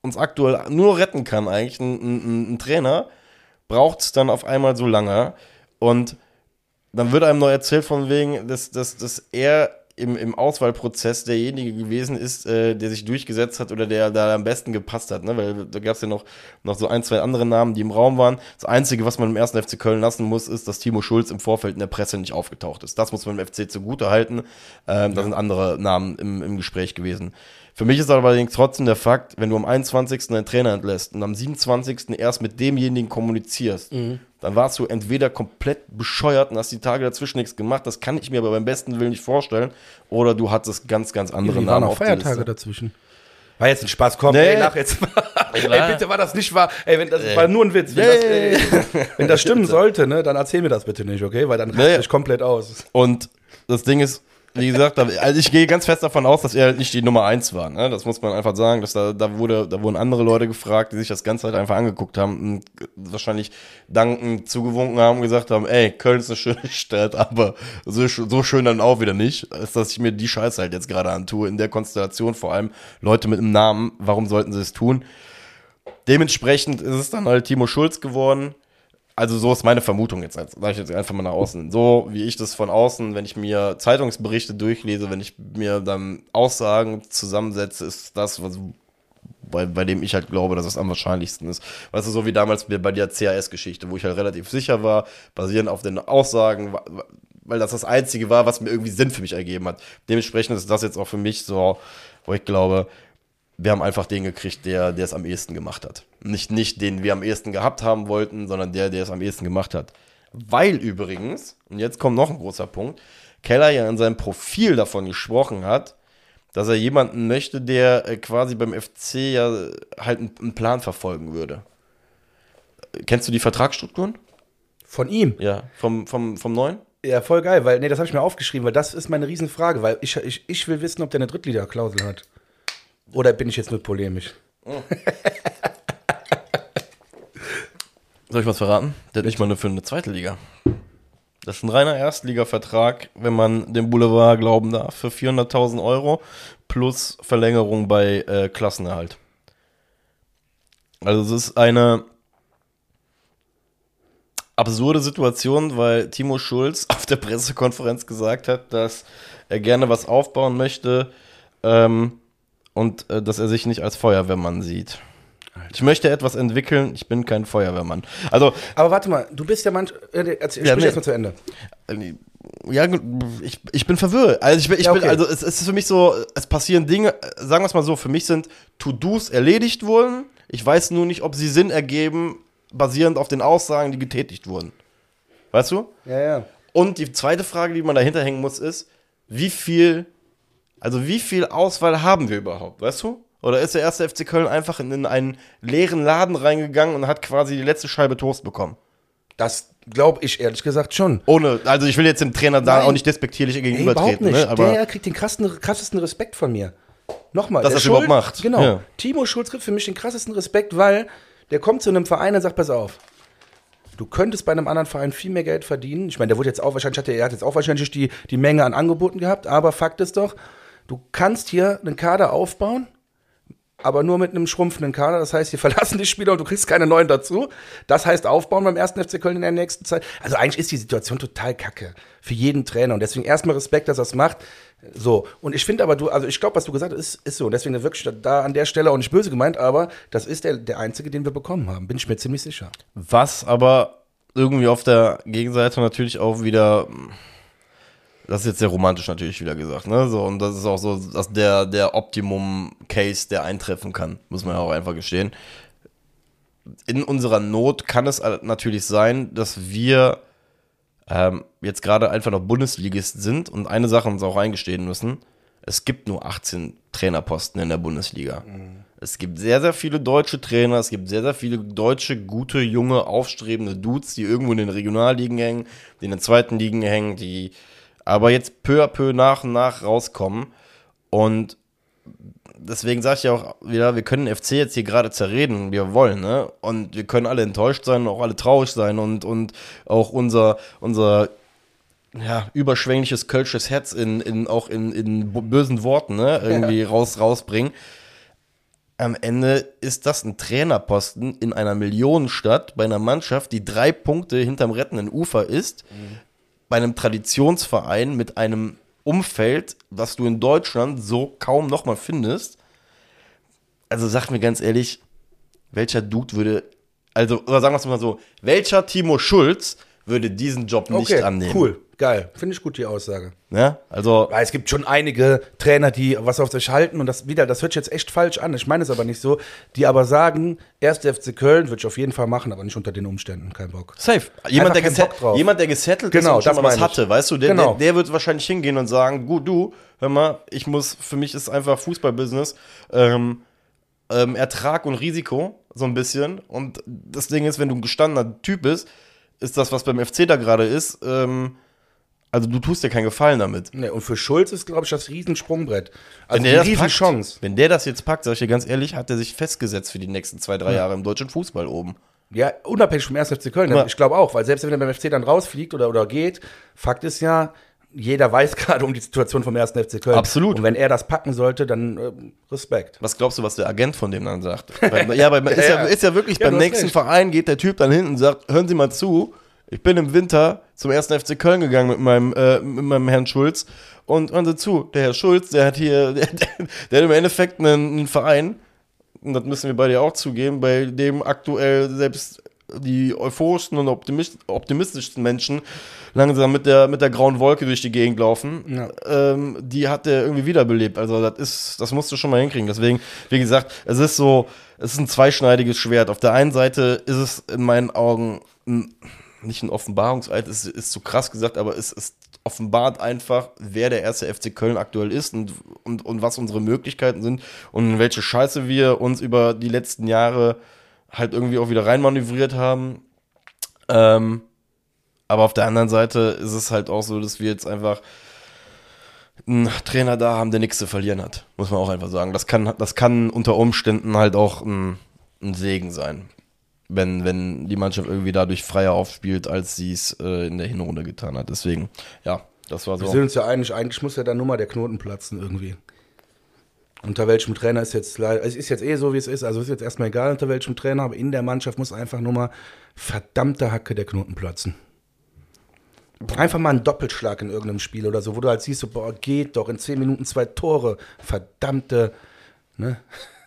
uns aktuell nur retten kann, eigentlich, ein, ein, ein Trainer, braucht es dann auf einmal so lange. Und dann wird einem neu erzählt von wegen, dass, dass, dass er im, im Auswahlprozess derjenige gewesen ist, äh, der sich durchgesetzt hat oder der da am besten gepasst hat. Ne? Weil da gab es ja noch, noch so ein, zwei andere Namen, die im Raum waren. Das Einzige, was man im ersten FC Köln lassen muss, ist, dass Timo Schulz im Vorfeld in der Presse nicht aufgetaucht ist. Das muss man im FC zugute halten. Ähm, ja. Da sind andere Namen im, im Gespräch gewesen. Für mich ist allerdings trotzdem der Fakt, wenn du am 21. einen Trainer entlässt und am 27. erst mit demjenigen kommunizierst, mhm. Dann warst du entweder komplett bescheuert und hast die Tage dazwischen nichts gemacht, das kann ich mir aber beim besten Willen nicht vorstellen, oder du hattest ganz, ganz andere ja, Namen. Waren auch Feiertage dazwischen. War jetzt ein Spaß, komm, nee. ey, lach jetzt mal. ey, bitte war das nicht wahr. Ey, wenn das ey. war nur ein Witz. Wenn, nee. das, ey, wenn das *laughs* stimmen sollte, ne, dann erzähl mir das bitte nicht, okay? Weil dann raste nee. ich komplett aus. Und das Ding ist, wie gesagt, also ich gehe ganz fest davon aus, dass er halt nicht die Nummer eins war. Ne? Das muss man einfach sagen. Dass da, da, wurde, da wurden andere Leute gefragt, die sich das Ganze halt einfach angeguckt haben und wahrscheinlich dankend zugewunken haben und gesagt haben, ey, Köln ist eine schöne Stadt, aber so, so schön dann auch wieder nicht, ist, dass ich mir die Scheiße halt jetzt gerade antue. In der Konstellation vor allem Leute mit einem Namen, warum sollten sie es tun? Dementsprechend ist es dann halt Timo Schulz geworden also so ist meine Vermutung jetzt, sage ich jetzt einfach mal nach außen. So wie ich das von außen, wenn ich mir Zeitungsberichte durchlese, wenn ich mir dann Aussagen zusammensetze, ist das, was bei, bei dem ich halt glaube, dass es am wahrscheinlichsten ist. Weißt du, so wie damals bei der CAS-Geschichte, wo ich halt relativ sicher war, basierend auf den Aussagen, weil das das Einzige war, was mir irgendwie Sinn für mich ergeben hat. Dementsprechend ist das jetzt auch für mich so, wo ich glaube, wir haben einfach den gekriegt, der, der es am ehesten gemacht hat. Nicht, nicht den wir am ehesten gehabt haben wollten, sondern der, der es am ehesten gemacht hat. Weil übrigens, und jetzt kommt noch ein großer Punkt, Keller ja in seinem Profil davon gesprochen hat, dass er jemanden möchte, der äh, quasi beim FC ja halt einen Plan verfolgen würde. Kennst du die Vertragsstrukturen? Von ihm? Ja, vom, vom, vom Neuen? Ja, voll geil, weil, nee, das habe ich mir aufgeschrieben, weil das ist meine Riesenfrage, weil ich, ich, ich will wissen, ob der eine Drittliederklausel hat. Oder bin ich jetzt nur polemisch? Soll ich was verraten? Der hat nicht mal eine für eine zweite Liga. Das ist ein reiner Erstliga-Vertrag, wenn man dem Boulevard glauben darf, für 400.000 Euro plus Verlängerung bei äh, Klassenerhalt. Also es ist eine absurde Situation, weil Timo Schulz *laughs* auf der Pressekonferenz gesagt hat, dass er gerne was aufbauen möchte, ähm, und äh, dass er sich nicht als Feuerwehrmann sieht. Alter. Ich möchte etwas entwickeln, ich bin kein Feuerwehrmann. Also, aber warte mal, du bist ja manch. Äh, erzähl, ja, nee. erstmal zu Ende. Äh, ja, ich, ich bin verwirrt. Also ich, ich ja, okay. bin, also es, es ist für mich so, es passieren Dinge, sagen wir es mal so, für mich sind To-Dos erledigt worden. Ich weiß nur nicht, ob sie Sinn ergeben, basierend auf den Aussagen, die getätigt wurden. Weißt du? Ja, ja. Und die zweite Frage, die man dahinter hängen muss, ist, wie viel also wie viel Auswahl haben wir überhaupt, weißt du? Oder ist der erste FC Köln einfach in, in einen leeren Laden reingegangen und hat quasi die letzte Scheibe Toast bekommen? Das glaube ich ehrlich gesagt schon. Ohne, also ich will jetzt dem Trainer da auch nicht despektierlich gegenübertreten. Nicht. Ne, aber der kriegt den krassesten, krassesten Respekt von mir. Nochmal. Dass er es überhaupt macht. Genau. Ja. Timo Schulz kriegt für mich den krassesten Respekt, weil der kommt zu einem Verein und sagt, pass auf, du könntest bei einem anderen Verein viel mehr Geld verdienen. Ich meine, der wurde jetzt auch wahrscheinlich, er hat jetzt auch wahrscheinlich die, die Menge an Angeboten gehabt, aber Fakt ist doch, Du kannst hier einen Kader aufbauen, aber nur mit einem schrumpfenden Kader. Das heißt, hier verlassen die Spieler und du kriegst keine neuen dazu. Das heißt aufbauen beim ersten FC Köln in der nächsten Zeit. Also eigentlich ist die Situation total kacke für jeden Trainer und deswegen erstmal Respekt, dass er es macht. So, und ich finde aber, du, also ich glaube, was du gesagt hast, ist, ist so. Und deswegen wirklich da an der Stelle auch nicht böse gemeint, aber das ist der, der einzige, den wir bekommen haben, bin ich mir ziemlich sicher. Was aber irgendwie auf der Gegenseite natürlich auch wieder das ist jetzt sehr romantisch natürlich wieder gesagt, ne? So, und das ist auch so dass der, der Optimum-Case, der eintreffen kann, muss man ja auch einfach gestehen. In unserer Not kann es natürlich sein, dass wir ähm, jetzt gerade einfach noch Bundesligist sind und eine Sache uns auch eingestehen müssen. Es gibt nur 18 Trainerposten in der Bundesliga. Mhm. Es gibt sehr, sehr viele deutsche Trainer, es gibt sehr, sehr viele deutsche, gute, junge, aufstrebende Dudes, die irgendwo in den Regionalligen hängen, die in den zweiten Ligen hängen, die aber jetzt peu à peu nach und nach rauskommen. Und deswegen sage ich ja auch wieder, wir können den FC jetzt hier gerade zerreden, wie wir wollen, ne? Und wir können alle enttäuscht sein, auch alle traurig sein und, und auch unser, unser ja, überschwängliches kölsches Herz in, in, auch in, in bösen Worten, ne? Irgendwie ja. raus, rausbringen. Am Ende ist das ein Trainerposten in einer Millionenstadt bei einer Mannschaft, die drei Punkte hinterm rettenden Ufer ist. Mhm bei einem Traditionsverein mit einem Umfeld, was du in Deutschland so kaum nochmal findest. Also sag mir ganz ehrlich, welcher Dude würde, also, oder sagen wir es mal so, welcher Timo Schulz würde diesen Job nicht Okay, annehmen? cool, geil. Finde ich gut, die Aussage. Ja, also, Weil es gibt schon einige Trainer, die was auf sich halten und das wieder, das hört sich jetzt echt falsch an. Ich meine es aber nicht so, die aber sagen, erst FC Köln würde ich auf jeden Fall machen, aber nicht unter den Umständen, kein Bock. safe. Jemand, der, keinen geset Bock jemand der gesettelt Genau, ist und schon das mal was meine ich. hatte, weißt du, der, Genau. der, der wird wahrscheinlich hingehen und sagen, gut, du, hör mal, ich muss, für mich ist einfach Fußballbusiness, ähm, ähm, Ertrag und Risiko, so ein bisschen. Und das Ding ist, wenn du ein gestandener Typ bist, ist das, was beim FC da gerade ist, ähm, also du tust dir keinen Gefallen damit. Nee, und für Schulz ist, glaube ich, das Riesensprungbrett. Also Wenn der, das Riesenchance. wenn der das jetzt packt, sag ich dir ganz ehrlich, hat er sich festgesetzt für die nächsten zwei, drei Jahre im deutschen Fußball oben. Ja, unabhängig vom 1. FC Köln. Ja. Ich glaube auch, weil selbst wenn er beim FC dann rausfliegt oder, oder geht, Fakt ist ja, jeder weiß *laughs* gerade um die Situation vom 1. FC Köln. Absolut. Und wenn er das packen sollte, dann äh, Respekt. Was glaubst du, was der Agent von dem dann sagt? Ja, weil *laughs* ist, ja, Ja, ja. ist ja wirklich, Ja, beim nächsten recht. Verein geht der Typ dann hin und sagt, hören Sie mal zu, ich bin im Winter zum ersten FC Köln gegangen mit meinem, äh, mit meinem Herrn Schulz und hören Sie zu, der Herr Schulz, der hat hier, *laughs* der, der, hat im Endeffekt einen, einen Verein, und das müssen wir bei dir auch zugeben, bei dem aktuell selbst die euphorischsten und optimist, optimistischsten Menschen langsam mit der, mit der grauen Wolke durch die Gegend laufen, Ja. ähm, die hat er irgendwie wiederbelebt. Also das ist, das musst du schon mal hinkriegen. Deswegen, wie gesagt, es ist so, es ist ein zweischneidiges Schwert. Auf der einen Seite ist es in meinen Augen ein, nicht ein Offenbarungseid, es ist zu krass gesagt, aber es ist offenbart einfach, wer der erste FC Köln aktuell ist und, und, und was unsere Möglichkeiten sind und welche Scheiße wir uns über die letzten Jahre halt irgendwie auch wieder reinmanövriert haben. Ähm, aber auf der anderen Seite ist es halt auch so, dass wir jetzt einfach einen Trainer da haben, der nichts zu verlieren hat. Muss man auch einfach sagen. Das kann, das kann unter Umständen halt auch ein, ein Segen sein. Wenn, wenn die Mannschaft irgendwie dadurch freier aufspielt, als sie es äh, in der Hinrunde getan hat. Deswegen, ja, das war Wir so. sind uns ja einig, eigentlich muss ja dann nur mal der Knoten platzen irgendwie. Unter welchem Trainer ist jetzt leider, es ist jetzt eh so, wie es ist, also ist jetzt erstmal egal, unter welchem Trainer, aber in der Mannschaft muss einfach nur mal verdammte Hacke der Knoten platzen. Einfach mal ein Doppelschlag in irgendeinem Spiel oder so, wo du halt siehst, so, boah, geht doch, in zehn Minuten zwei Tore, verdammte, ne?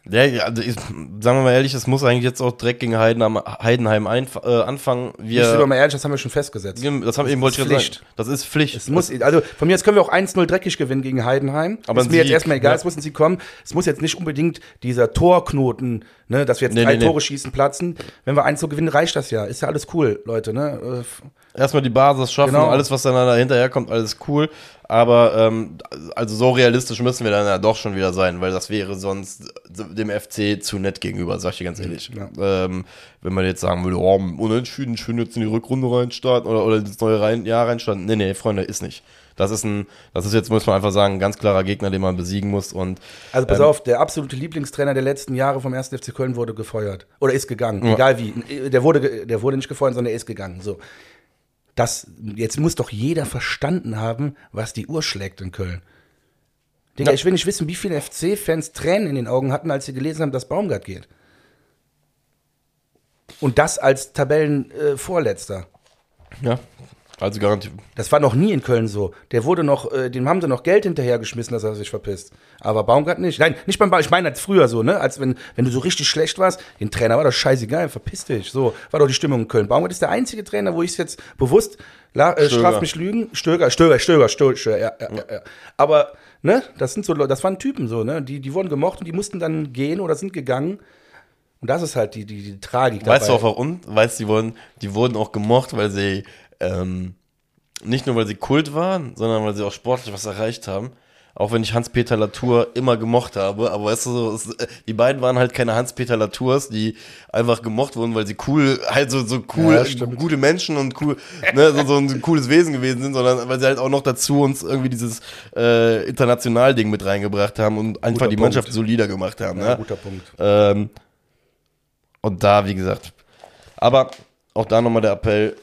Ja, ja, also ich, sagen wir mal ehrlich, es muss eigentlich jetzt auch direkt gegen Heidenheim, Heidenheim einf- äh, anfangen. Ich bin Wir, mal ehrlich, das haben wir schon festgesetzt. das haben eben wollte ich Pflicht. sagen. Das ist Pflicht. Es muss, also von mir aus können wir auch 1-0 dreckig gewinnen gegen Heidenheim. Aber ist ein mir jetzt Sieg, erstmal egal, ja. es muss ein Sieg kommen. Es muss jetzt nicht unbedingt dieser Torknoten, ne, dass wir jetzt Nee, drei nee, nee. Tore schießen, platzen. Wenn wir 1 so gewinnen, reicht das ja. Ist ja alles cool, Leute, ne? Erstmal die Basis schaffen, Genau. alles, was dann da hinterher kommt, alles cool. Aber ähm, also so realistisch müssen wir dann ja doch schon wieder sein, weil das wäre sonst dem FC zu nett gegenüber, sag ich dir ganz ehrlich. Ja. Ähm, wenn man jetzt sagen würde, oh, unentschieden, schön jetzt in die Rückrunde reinstarten oder, oder ins neue rein, Jahr reinstarten. Nee, nee, Freunde, ist nicht. Das ist ein, das ist jetzt, muss man einfach sagen, ein ganz klarer Gegner, den man besiegen muss. Und Also pass Ähm. auf, der absolute Lieblingstrainer der letzten Jahre vom 1. FC Köln wurde gefeuert. Oder ist gegangen, egal wie. Der wurde, der wurde nicht gefeuert, sondern er ist gegangen. So. Das, jetzt muss doch jeder verstanden haben, was die Uhr schlägt in Köln. Digga, Ja. ich will nicht wissen, wie viele FC-Fans Tränen in den Augen hatten, als sie gelesen haben, dass Baumgart geht. Und das als Tabellenvorletzter. Äh, ja, also garantiert. Das war noch nie in Köln so. Der wurde noch, äh, dem haben sie noch Geld hinterhergeschmissen, dass er sich verpisst. Aber Baumgart nicht. Nein, nicht beim Ball. Ich meine als früher so, ne? Als wenn, wenn du so richtig schlecht warst, den Trainer war doch scheißegal, verpiss dich. So war doch die Stimmung in Köln. Baumgart ist der einzige Trainer, wo ich es jetzt bewusst, la, äh, straf mich lügen, Stöger, Stöger, Stöger, Stöger, Stöger ja, ja, ja, ja. Aber, ne? Das sind so, Leute- das waren Typen so, ne? Die, die wurden gemocht und die mussten dann gehen oder sind gegangen. Und das ist halt die, die, die Tragik Weißt du auch warum? Weißt du, die wurden, die wurden auch gemocht, weil sie ähm, nicht nur weil sie Kult waren, sondern weil sie auch sportlich was erreicht haben. Auch wenn ich Hans-Peter Latour immer gemocht habe, aber weißt du, so, es, äh, die beiden waren halt keine Hans-Peter Latours, die einfach gemocht wurden, weil sie cool, halt so, so cool, Ja, gute Menschen und cool, ne, so, so ein cooles Wesen gewesen sind, sondern weil sie halt auch noch dazu uns irgendwie dieses äh, International-Ding mit reingebracht haben und einfach Guter die Punkt. Mannschaft solider gemacht haben. Ja, ne? guter Punkt. Ähm, und da, wie gesagt. Aber auch da nochmal der Appell.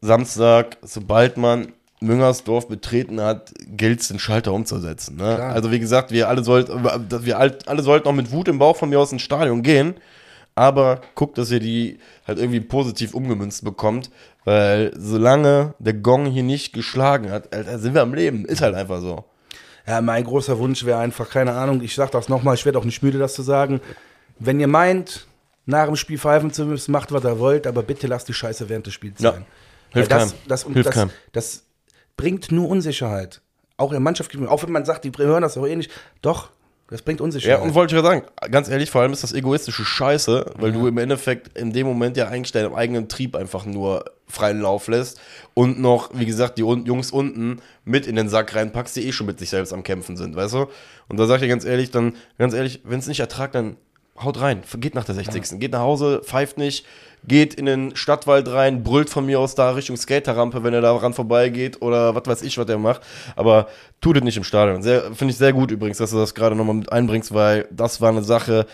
Samstag, sobald man Müngersdorf betreten hat, gilt es, den Schalter umzusetzen. Ne? Also wie gesagt, wir alle, sollt, wir all- alle sollten auch mit Wut im Bauch von mir aus ins Stadion gehen. aber guckt, dass ihr die halt irgendwie positiv umgemünzt bekommt, weil solange der Gong hier nicht geschlagen hat, Alter, sind wir am Leben. Ist halt einfach so. Ja, mein großer Wunsch wäre einfach, keine Ahnung, ich sag das nochmal, ich werde auch nicht müde, das zu sagen. Wenn ihr meint, nach dem Spiel pfeifen zu müssen, macht, was ihr wollt, aber bitte lasst die Scheiße während des Spiels Ja. sein. Hilft das, das, Hilft das, keinem. das bringt nur Unsicherheit. Auch in der Mannschaft, auch wenn man sagt, die hören das auch eh nicht. Doch, das bringt Ja, Unsicherheit. und wollte ich ja sagen, ganz ehrlich, vor allem ist das egoistische Scheiße, weil du im Endeffekt in dem Moment ja eigentlich deinem eigenen Trieb einfach nur freien Lauf lässt und noch, wie gesagt, die un Jungs unten mit in den Sack reinpackst, die eh schon mit sich selbst am Kämpfen sind, weißt du? Und da sag ich dir ganz ehrlich, dann, ganz ehrlich, wenn es nicht ertragt, dann haut rein, geht nach der 60. Geht nach Hause, pfeift nicht, geht in den Stadtwald rein, brüllt von mir aus da Richtung Skaterrampe, wenn er da ran vorbeigeht oder was weiß ich, was er macht. Aber tut es nicht im Stadion. Finde ich sehr gut übrigens, dass du das gerade nochmal mit einbringst, weil das war eine Sache,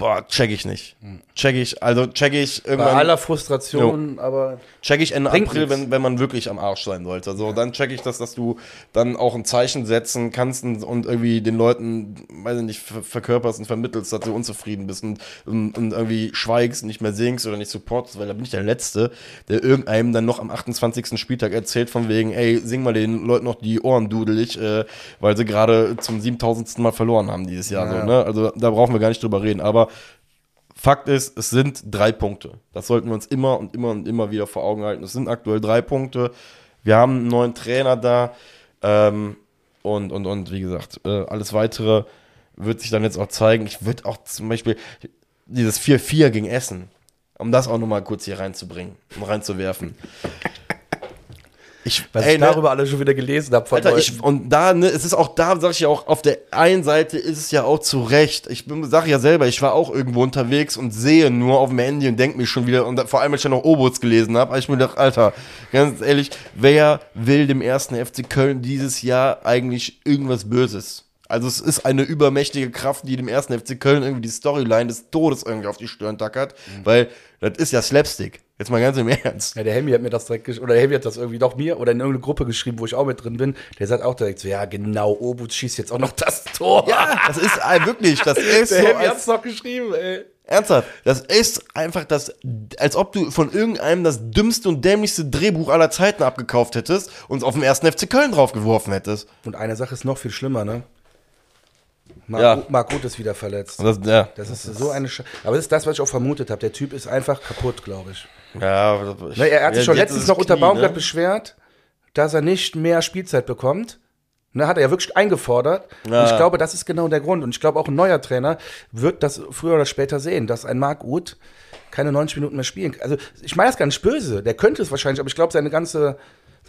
boah, check ich nicht. Check ich, also check ich Bei irgendwann. aller Frustration, aber Check ich Ende April, nichts. wenn, wenn man wirklich am Arsch sein sollte. So, dann check ich das, dass du dann auch ein Zeichen setzen kannst und, und irgendwie den Leuten, weiß ich nicht, ver verkörperst und vermittelst, dass du unzufrieden bist und, und, und irgendwie schweigst, nicht mehr singst oder nicht supportest, weil da bin ich der Letzte, der irgendeinem dann noch am 28. Spieltag erzählt von wegen, ey, sing mal den Leuten noch die Ohren dudelig, äh, weil sie gerade zum 7000. Mal verloren haben dieses Jahr. Ja. So, ne? Also da brauchen wir gar nicht drüber reden. Aber Fakt ist, es sind drei Punkte. Das sollten wir uns immer und immer und immer wieder vor Augen halten. Es sind aktuell drei Punkte. Wir haben einen neuen Trainer da. Ähm, und, und, und wie gesagt, äh, alles weitere wird sich dann jetzt auch zeigen. Ich würde auch zum Beispiel dieses 4-4 gegen Essen, um das auch nochmal kurz hier reinzubringen, um reinzuwerfen. Ich, was ey, ich ne, darüber alle schon wieder gelesen habe von Alter, Leuten. ich, und da, ne, es ist auch da, sag ich ja auch, auf der einen Seite ist es ja auch zu Recht. Ich bin, sag ja selber, ich war auch irgendwo unterwegs und sehe nur auf dem Handy und denke mir schon wieder, und da, vor allem, als ich ja noch Obots gelesen habe, habe ich mir gedacht, Alter, ganz ehrlich, wer will dem ersten FC Köln dieses Jahr eigentlich irgendwas Böses? Also es ist eine übermächtige Kraft, die dem ersten FC Köln irgendwie die Storyline des Todes irgendwie auf die Stirn tackert, weil das ist ja Slapstick. Jetzt mal ganz im Ernst. Ja, der Helmi hat mir das direkt geschrieben, oder der Helmi hat das irgendwie doch mir oder in irgendeine Gruppe geschrieben, wo ich auch mit drin bin. Der sagt auch direkt so, ja genau, Obut schießt jetzt auch noch das Tor. Ja, das ist äh, wirklich, das *laughs* ist der so Helmi hat's doch geschrieben, ey. Ernsthaft, das ist einfach das, als ob du von irgendeinem das dümmste und dämlichste Drehbuch aller Zeiten abgekauft hättest und es auf dem ersten FC Köln draufgeworfen hättest. Und eine Sache ist noch viel schlimmer, ne? Marc, Ja. Marc Uth ist wieder verletzt. Das, ja, Das ist so eine Sch Aber das ist das, was ich auch vermutet habe. Der Typ ist einfach kaputt, glaube ich. ja, Ne, er hat sich schon letztens noch das unter Knie, Baumgart ne? beschwert, dass er nicht mehr Spielzeit bekommt. Ne, hat er ja wirklich eingefordert. Ja. Und ich glaube, das ist genau der Grund. Und ich glaube, auch ein neuer Trainer wird das früher oder später sehen, dass ein Marc Uth keine 90 Minuten mehr spielen kann. Also, ich meine das gar nicht böse. Der könnte es wahrscheinlich, aber ich glaube, seine ganze,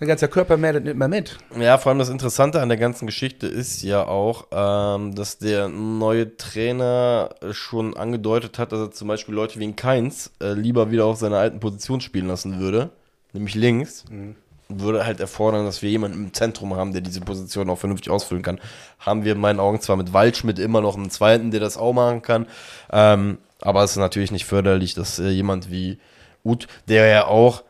sein ganzer Körper meldet nicht mehr mit. Ja, vor allem das Interessante an der ganzen Geschichte ist ja auch, ähm, dass der neue Trainer schon angedeutet hat, dass er zum Beispiel Leute wie ein Keins äh, lieber wieder auf seiner alten Position spielen lassen würde, nämlich links. Würde halt erfordern, dass wir jemanden im Zentrum haben, der diese Position auch vernünftig ausfüllen kann. Haben wir in meinen Augen zwar mit Waldschmidt immer noch einen zweiten, der das auch machen kann, ähm, aber es ist natürlich nicht förderlich, dass äh, jemand wie Uth, der ja auch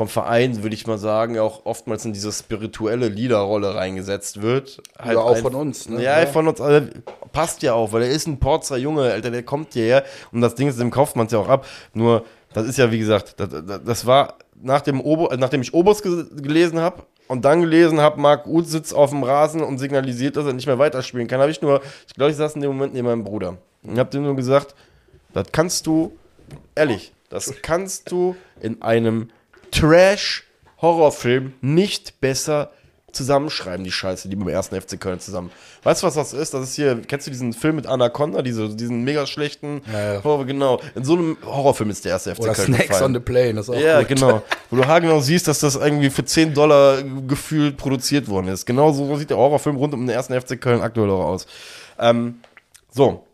vom Verein, würde ich mal sagen, auch oftmals in diese spirituelle Leaderrolle reingesetzt wird. Halt Ja, auch ein- von uns, ne? Ja, Ja. von uns. alle. passt ja auch, weil er ist ein Porzer Junge, Alter, der kommt hierher und das Ding ist, dem kauft man es ja auch ab. Nur, das ist ja, wie gesagt, das, das, das war nach dem Obo, äh, nachdem ich Obos ge gelesen habe und dann gelesen habe, Marc Uth sitzt auf dem Rasen und signalisiert, dass er nicht mehr weiterspielen kann, habe ich nur, ich glaube, ich saß in dem Moment neben meinem Bruder und habe dem nur gesagt, das kannst du, ehrlich, das kannst du in einem Trash-Horrorfilm nicht besser zusammenschreiben, die Scheiße, die beim ersten FC Köln zusammen. Weißt du, was das ist? Das ist hier, kennst du diesen Film mit Anaconda, diese, diesen mega schlechten Ja, ja. Horror, genau. In so einem Horrorfilm ist der erste FC Oder Köln Snakes gefallen. on the Plane, das ist auch Ja, gut. genau. Wo du haargenau siehst, dass das irgendwie für 10 Dollar gefühlt produziert worden ist. Genau so sieht der Horrorfilm rund um den ersten FC Köln aktuell auch aus. Ähm, so.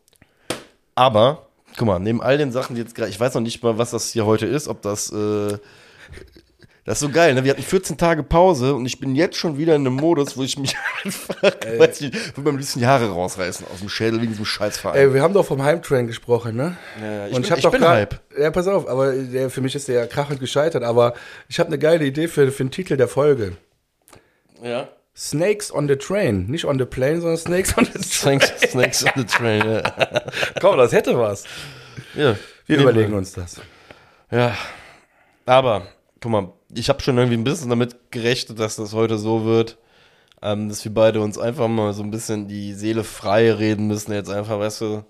Aber, guck mal, neben all den Sachen, die jetzt gerade, ich weiß noch nicht mal, was das hier heute ist, ob das, äh, das ist so geil, ne? Wir hatten 14 Tage Pause und ich bin jetzt schon wieder in einem Modus, wo ich mich *laughs* einfach, weiß nicht, mir am liebsten die Haare rausreißen aus dem Schädel wegen diesem Scheißverein. Ey, wir haben doch vom Heimtrain gesprochen, ne? Ja, ich und bin- ich, hab ich doch bin grad- Hype. Ja, pass auf, aber der, für mich ist der krachend gescheitert, aber ich habe eine geile Idee für, für den Titel der Folge. ja. Snakes on the Train. Nicht on the plane, sondern Snakes on the *laughs* Train. Snakes, Snakes on the Train, ja. *laughs* Komm, das hätte was. ja. Wir überlegen uns das. Ja. Aber, guck mal, ich habe schon irgendwie ein bisschen damit gerechnet, dass das heute so wird, ähm, dass wir beide uns einfach mal so ein bisschen die Seele frei reden müssen. Jetzt einfach, weißt du,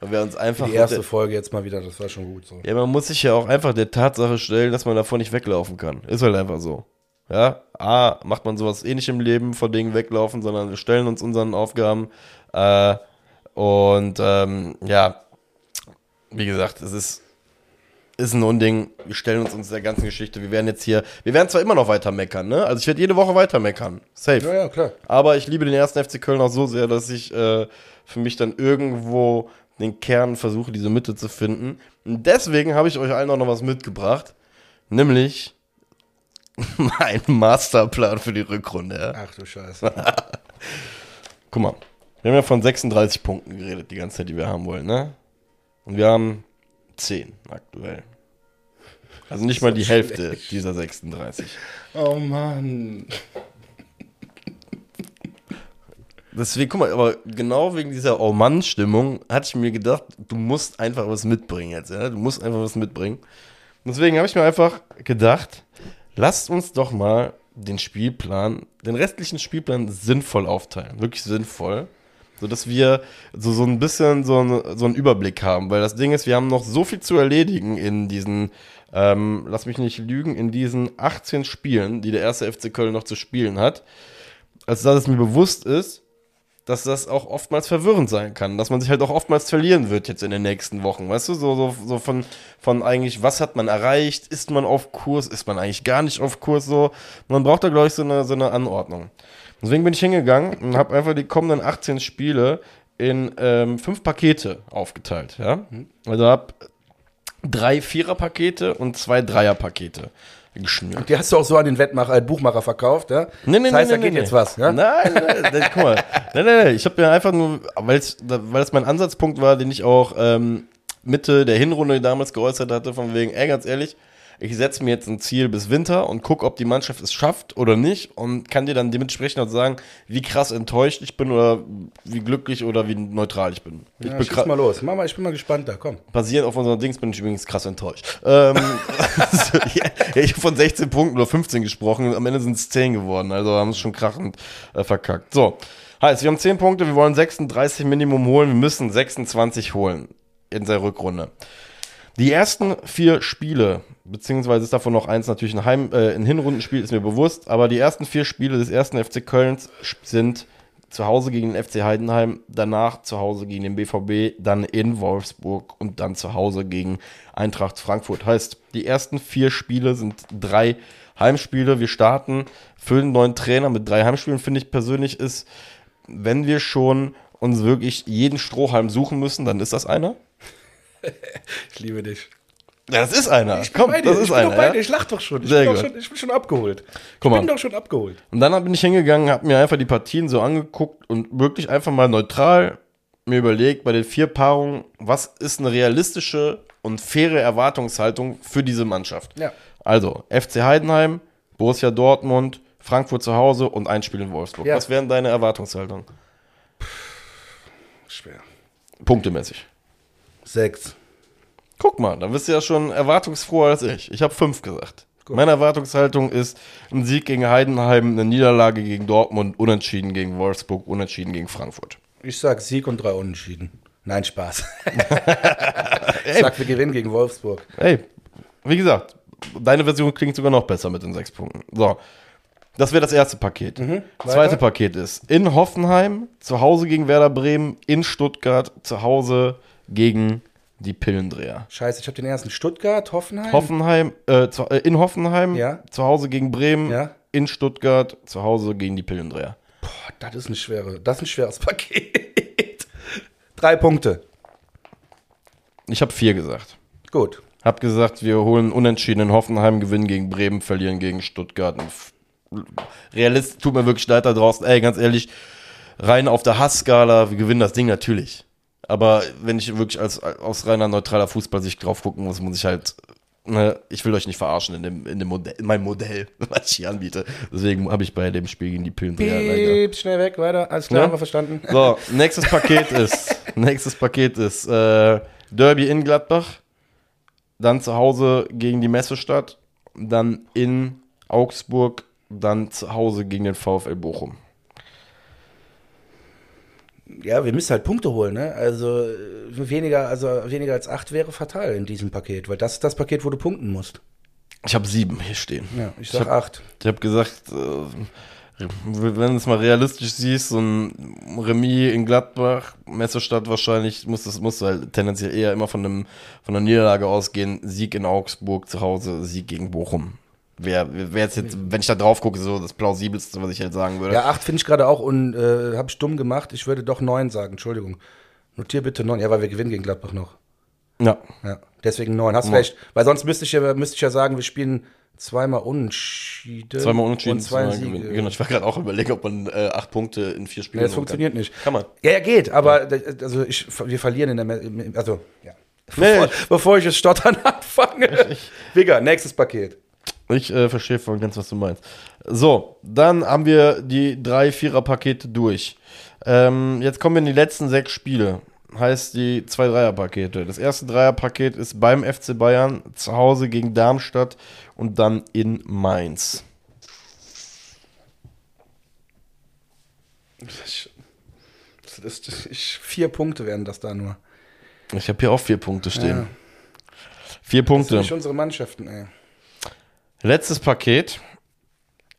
weil wir uns einfach. Die erste Folge jetzt mal wieder, das war schon gut so. Ja, man muss sich ja auch einfach der Tatsache stellen, dass man davon nicht weglaufen kann. Ist halt einfach so. Ja, A, macht man sowas eh nicht im Leben, vor Dingen weglaufen, sondern wir stellen uns unseren Aufgaben. Äh, und ähm, ja, wie gesagt, es ist, ist ein Unding. Wir stellen uns uns der ganzen Geschichte. Wir werden jetzt hier, wir werden zwar immer noch weiter meckern, ne? Also ich werde jede Woche weiter meckern. Safe. Ja, ja, klar. Aber ich liebe den ersten FC Köln auch so sehr, dass ich äh, für mich dann irgendwo den Kern versuche, diese Mitte zu finden. Und deswegen habe ich euch allen auch noch was mitgebracht. Nämlich *laughs* mein Masterplan für die Rückrunde. Ach du Scheiße. *laughs* Guck mal, wir haben ja von 36 Punkten geredet, die ganze Zeit, die wir haben wollen, ne? Und wir haben 10 aktuell. Also nicht mal die Hälfte dieser 36. Oh Mann. Deswegen, guck mal, aber genau wegen dieser Oh Mann-Stimmung hatte ich mir gedacht, du musst einfach was mitbringen jetzt, ja? Du musst einfach was mitbringen. Deswegen habe ich mir einfach gedacht, lasst uns doch mal den Spielplan, den restlichen Spielplan sinnvoll aufteilen. Wirklich sinnvoll. So dass wir so, so ein bisschen so, ein, so einen Überblick haben. Weil das Ding ist, wir haben noch so viel zu erledigen in diesen, ähm, lass mich nicht lügen, in diesen 18 Spielen, die der erste FC Köln noch zu spielen hat. Als dass es mir bewusst ist, dass das auch oftmals verwirrend sein kann, dass man sich halt auch oftmals verlieren wird jetzt in den nächsten Wochen, weißt du, so, so, so von, von eigentlich, was hat man erreicht, ist man auf Kurs, ist man eigentlich gar nicht auf Kurs, so, man braucht da, glaube ich, so eine, so eine Anordnung. Deswegen bin ich hingegangen und habe einfach die kommenden 18 Spiele in ähm, fünf Pakete aufgeteilt, ja, also habe drei Vierer-Pakete und zwei Dreier-Pakete geschnürt. Die hast du auch so an den Wettmacher, äh, Buchmacher verkauft, ja? Nee, nee, das heißt, nee, da nee, geht nee. jetzt was, ja? Nein, nein, nein, guck mal. *laughs* Nein, nein, nein. Ich habe mir einfach nur, weil es mein Ansatzpunkt war, den ich auch ähm, Mitte der Hinrunde damals geäußert hatte, von wegen, ey, ganz ehrlich, ich setze mir jetzt ein Ziel bis Winter und gucke, ob die Mannschaft es schafft oder nicht und kann dir dann dementsprechend auch sagen, wie krass enttäuscht ich bin oder wie glücklich oder wie neutral ich bin. Ich ja bin schieß gra- mal los. Mach mal, ich bin mal gespannt da, komm. Basierend auf unseren Dings bin ich übrigens krass enttäuscht. Ähm, *laughs* also, ja, ich habe von 16 Punkten oder 15 gesprochen, am Ende sind es 10 geworden, also haben es schon krachend äh, verkackt. So, heißt, wir haben 10 Punkte, wir wollen 36 Minimum holen, wir müssen 26 holen in der Rückrunde. Die ersten vier Spiele, beziehungsweise ist davon noch eins natürlich ein, Heim, äh, ein Hinrundenspiel, ist mir bewusst, aber die ersten vier Spiele des ersten FC Kölns sind zu Hause gegen den FC Heidenheim, danach zu Hause gegen den BVB, dann in Wolfsburg und dann zu Hause gegen Eintracht Frankfurt. Heißt, die ersten vier Spiele sind drei Heimspiele. Wir starten für den neuen Trainer mit drei Heimspielen, finde ich persönlich ist, wenn wir schon uns wirklich jeden Strohhalm suchen müssen, dann ist das einer. *laughs* Ich liebe dich. Ja, das ist einer. Ich bin Komm, bei dir. das ich ist bin einer. doch bei ja? dir. Ich lach doch schon. Ich, Sehr bin doch gut. schon. ich bin schon abgeholt. Guck ich mal. bin doch schon abgeholt. Und dann bin ich hingegangen, habe mir einfach die Partien so angeguckt und wirklich einfach mal neutral mir überlegt, bei den vier Paarungen, was ist eine realistische und faire Erwartungshaltung für diese Mannschaft. Ja. Also, FC Heidenheim, Borussia Dortmund, Frankfurt zu Hause und ein Spiel in Wolfsburg. Ja. Was wären deine Erwartungshaltungen? Schwer. Punktemäßig. Sechs. Guck mal, dann bist du ja schon erwartungsfroher als ich. Ich habe fünf gesagt. Meine Erwartungshaltung ist ein Sieg gegen Heidenheim, eine Niederlage gegen Dortmund, unentschieden gegen Wolfsburg, unentschieden gegen Frankfurt. Ich sag Sieg und drei Unentschieden. Nein, Spaß. *laughs* ich sag, wir gewinnen gegen Wolfsburg. Ey, wie gesagt, deine Version klingt sogar noch besser mit den sechs Punkten. So, das wäre das erste Paket. weiter. Zweite Paket ist in Hoffenheim, zu Hause gegen Werder Bremen, in Stuttgart, zu Hause gegen die Pillendreher. Scheiße, ich habe den ersten Stuttgart, Hoffenheim. Hoffenheim, äh, zu, äh, in Hoffenheim, Ja. zu Hause gegen Bremen, Ja. in Stuttgart, zu Hause gegen die Pillendreher. Boah, das ist, eine schwere, das ist ein schweres *laughs* Paket. Drei Punkte. Ich habe vier gesagt. Gut. Hab gesagt, wir holen unentschieden in Hoffenheim, gewinnen gegen Bremen, verlieren gegen Stuttgart. Realist, tut mir wirklich leid da draußen. Ey, ganz ehrlich, rein auf der Hassskala, wir gewinnen das Ding natürlich. Aber wenn ich wirklich als, aus reiner neutraler Fußballsicht drauf gucken muss, muss ich halt ne, ich will euch nicht verarschen in, dem, in, dem Modell, in meinem Modell, *laughs* was ich hier anbiete. Deswegen habe ich bei dem Spiel gegen die Pillen Piep, schnell weg, weiter. Alles klar, ja? haben wir verstanden. So, nächstes Paket ist, *laughs* nächstes Paket ist äh, Derby in Gladbach, dann zu Hause gegen die Messestadt, dann in Augsburg, dann zu Hause gegen den VfL Bochum ja, wir müssen halt Punkte holen, ne? Also äh, weniger, also weniger als acht wäre fatal in diesem Paket, weil das ist das Paket, wo du punkten musst. Ich habe sieben hier stehen. Ja, ich sag ich hab, acht. Ich habe gesagt, äh, wenn du es mal realistisch siehst, so ein Remis in Gladbach, Messestadt wahrscheinlich, muss das muss halt tendenziell eher immer von einem von einer Niederlage ausgehen. Sieg in Augsburg zu Hause, Sieg gegen Bochum. Wer, wer jetzt, jetzt, wenn ich da drauf gucke, so das plausibelste, was ich halt sagen würde. Ja, 8 finde ich gerade auch und äh, habe ich dumm gemacht. Ich würde doch 9 sagen, Entschuldigung. Notier bitte 9. Ja, weil wir gewinnen gegen Gladbach noch. Ja. Ja, deswegen 9. Hast ja. recht. Weil sonst müsste ich, ja, müsste ich ja sagen, wir spielen zweimal unentschieden. Zweimal unentschieden. Und zwei Siege. Genau, ich war gerade auch überlegen, ob man äh, acht Punkte in vier Spielen. Ja, das funktioniert kann. nicht. Kann man. Ja, ja, geht, aber ja. also ich, wir verlieren in der. Also, ja. Bevor, nee. bevor ich es stottern *laughs* anfange. Digga, nächstes Paket. Ich äh, verstehe voll ganz, was du meinst. So, dann haben wir die drei Vierer-Pakete durch. Ähm, jetzt kommen wir in die letzten sechs Spiele. Heißt die zwei Dreier-Pakete. Das erste Dreier-Paket ist beim FC Bayern, zu Hause gegen Darmstadt und dann in Mainz. Ich, das, ich, vier Punkte werden das da nur. Ich habe hier auch vier Punkte stehen. Ja. Vier Punkte. Das sind nicht unsere Mannschaften, ey. Letztes Paket.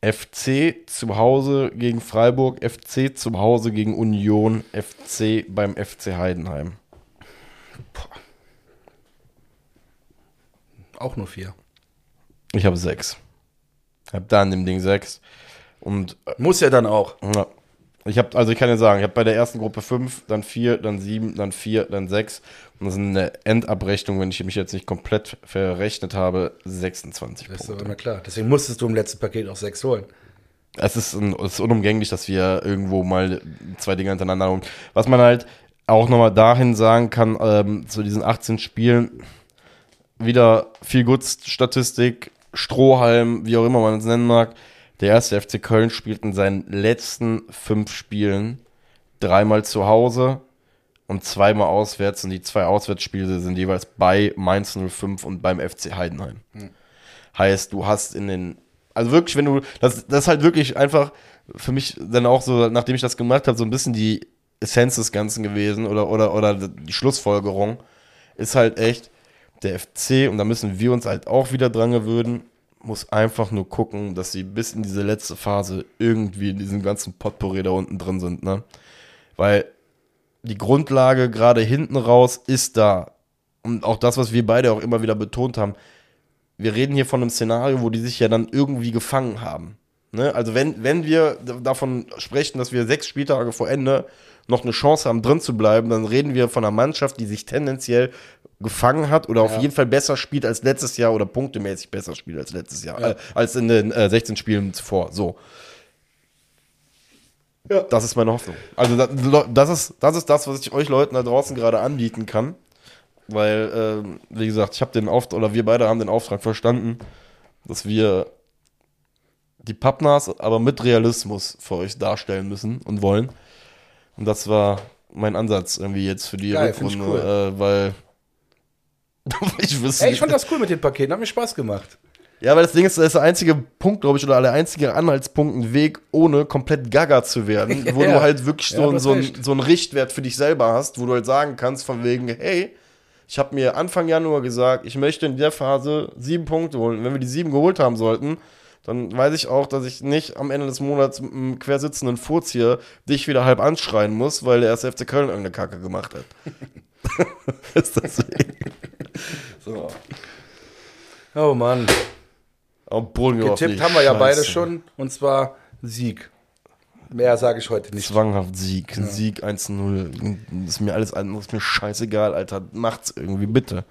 FC zu Hause gegen Freiburg, FC zu Hause gegen Union, FC beim FC Heidenheim. Boah. Auch nur vier. Ich habe sechs. Ich habe da in dem Ding sechs. Und Muss ja dann auch. Ja. Ich habe, also ich kann ja sagen, ich habe bei der ersten Gruppe fünf, dann vier, dann sieben, dann vier, dann sechs. Und das ist eine Endabrechnung, wenn ich mich jetzt nicht komplett verrechnet habe, 26 das Punkte. Das ist immer klar. Deswegen musstest du im letzten Paket auch sechs holen. Es ist, ein, es ist unumgänglich, dass wir irgendwo mal zwei Dinge hintereinander holen. Was man halt auch nochmal dahin sagen kann, ähm, zu diesen 18 Spielen, wieder viel Gut-Statistik, Strohhalm, wie auch immer man es nennen mag der erste FC Köln spielt in seinen letzten fünf Spielen dreimal zu Hause und zweimal auswärts. Und die zwei Auswärtsspiele sind jeweils bei Mainz 05 und beim FC Heidenheim. Hm. Heißt, du hast in den. Also wirklich, wenn du. Das, das ist halt wirklich einfach für mich dann auch so, nachdem ich das gemacht habe, so ein bisschen die Essenz des Ganzen gewesen oder, oder, oder die Schlussfolgerung ist halt echt der FC und da müssen wir uns halt auch wieder dran gewöhnen muss einfach nur gucken, dass sie bis in diese letzte Phase irgendwie in diesem ganzen Potpourri da unten drin sind, ne? Weil die Grundlage gerade hinten raus ist da. Und auch das, was wir beide auch immer wieder betont haben, wir reden hier von einem Szenario, wo die sich ja dann irgendwie gefangen haben. Ne? Also wenn, wenn wir davon sprechen, dass wir sechs Spieltage vor Ende noch eine Chance haben, drin zu bleiben, dann reden wir von einer Mannschaft, die sich tendenziell gefangen hat oder ja. auf jeden Fall besser spielt als letztes Jahr oder punktemäßig besser spielt als letztes Jahr, ja. äh, als in den äh, 16 Spielen zuvor. So. Ja. Das ist meine Hoffnung. Also das, das, ist, das ist das, was ich euch Leuten da draußen gerade anbieten kann. Weil, äh, wie gesagt, ich habe den Auftrag, oder wir beide haben den Auftrag verstanden, dass wir die Pappnas aber mit Realismus für euch darstellen müssen und wollen. Und das war mein Ansatz irgendwie jetzt für die Geil, Rückrunde, cool. äh, weil *laughs* ich wüsste Ey, ich fand das cool mit den Paketen, hat mir Spaß gemacht. Ja, weil das Ding ist, das ist der einzige Punkt, glaube ich, oder der einzige Anhaltspunkt, ein Weg, ohne komplett gaga zu werden, *laughs* wo ja. du halt wirklich so, ja, so, ein, so einen Richtwert für dich selber hast, wo du halt sagen kannst, von wegen, hey, ich habe mir Anfang Januar gesagt, ich möchte in der Phase sieben Punkte holen. Und wenn wir die sieben geholt haben sollten, dann weiß ich auch, dass ich nicht am Ende des Monats mit einem quersitzenden Furz hier dich wieder halb anschreien muss, weil der erste FC Köln irgendeine Kacke gemacht hat. *laughs* ist deswegen. so. Oh Mann. Oh, Getippt haben wir ja beide schon, und zwar Sieg. Mehr sage ich heute nicht. Zwanghaft Sieg. Ja. Sieg 1-0. Ist mir alles andere, ist mir scheißegal, Alter. Macht's irgendwie, bitte.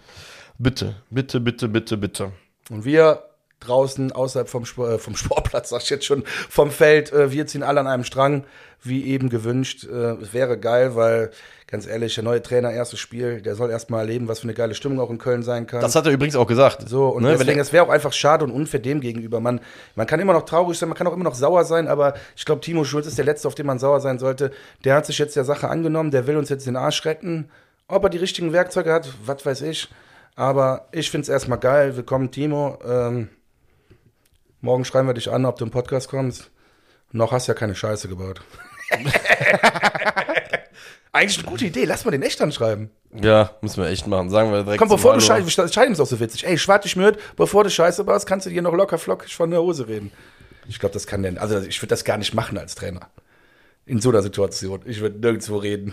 Bitte, bitte, bitte, bitte, bitte. Und wir draußen, außerhalb vom, Sport, äh, vom *laughs* Sportplatz, sag ich jetzt schon, vom Feld. Äh, wir ziehen alle an einem Strang, wie eben gewünscht. Äh, es wäre geil, weil, ganz ehrlich, der neue Trainer, erstes Spiel, der soll erstmal erleben, was für eine geile Stimmung auch in Köln sein kann. Das hat er übrigens auch gesagt. So, und ne, deswegen, es wäre auch einfach schade und unfair dem gegenüber. Man, man kann immer noch traurig sein, man kann auch immer noch sauer sein, aber ich glaube, Timo Schulz ist der Letzte, auf den man sauer sein sollte. Der hat sich jetzt der Sache angenommen, der will uns jetzt den Arsch retten. Ob er die richtigen Werkzeuge hat, was weiß ich. Aber ich finde es erstmal geil. Willkommen, Timo. Ähm, morgen schreiben wir dich an, ob du im Podcast kommst. Noch hast du ja keine Scheiße gebaut. *laughs* Eigentlich eine gute Idee. Lass mal den echt anschreiben. Ja, müssen wir echt machen. Sagen wir direkt. Komm, bevor du Scheiße, Scheiden ist auch so witzig. Ey, schwart dich mit, bevor du Scheiße baust, kannst du dir noch locker flockig von der Hose reden. Ich glaube, das kann denn, also ich würde das gar nicht machen als Trainer. In so einer Situation. Ich würde nirgendwo reden.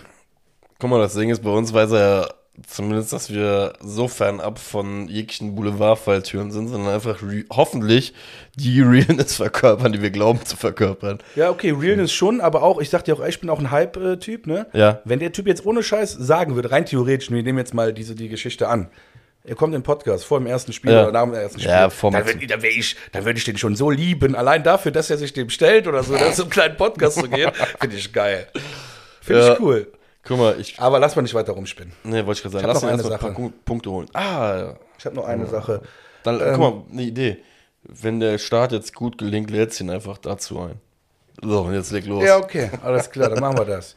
Guck mal, das Ding ist, bei uns weiß er ja zumindest, dass wir so fernab von jeglichen Boulevardfalltüren sind, sondern einfach hoffentlich die Realness verkörpern, die wir glauben zu verkörpern. Ja, okay, Realness schon, aber auch, ich sag dir auch, ich bin auch ein Hype-Typ, ne? Ja. Wenn der Typ jetzt ohne Scheiß sagen würde, rein theoretisch, wir nehmen jetzt mal diese, die Geschichte an. Er kommt im Podcast vor dem ersten Spiel Ja. oder nach dem ersten Spiel. Ja, vom- dann würde dann ich, dann würd ich den schon so lieben. Allein dafür, dass er sich dem stellt oder so, dass es um kleinen Podcast zu gehen, finde ich geil. Finde Ja. ich cool. Guck mal, ich. Aber lass mal nicht weiter rumspinnen. Ne, wollte ich gerade sagen. Ich Lass noch eine mal ein paar Sache. Pu- Punkte holen. Ah, ja. Ich habe noch eine Sache. Dann, Ähm. guck mal, eine Idee. Wenn der Start jetzt gut gelingt, lädst ihn einfach dazu ein. So, und jetzt leg los. Ja, okay, alles klar, dann machen wir das.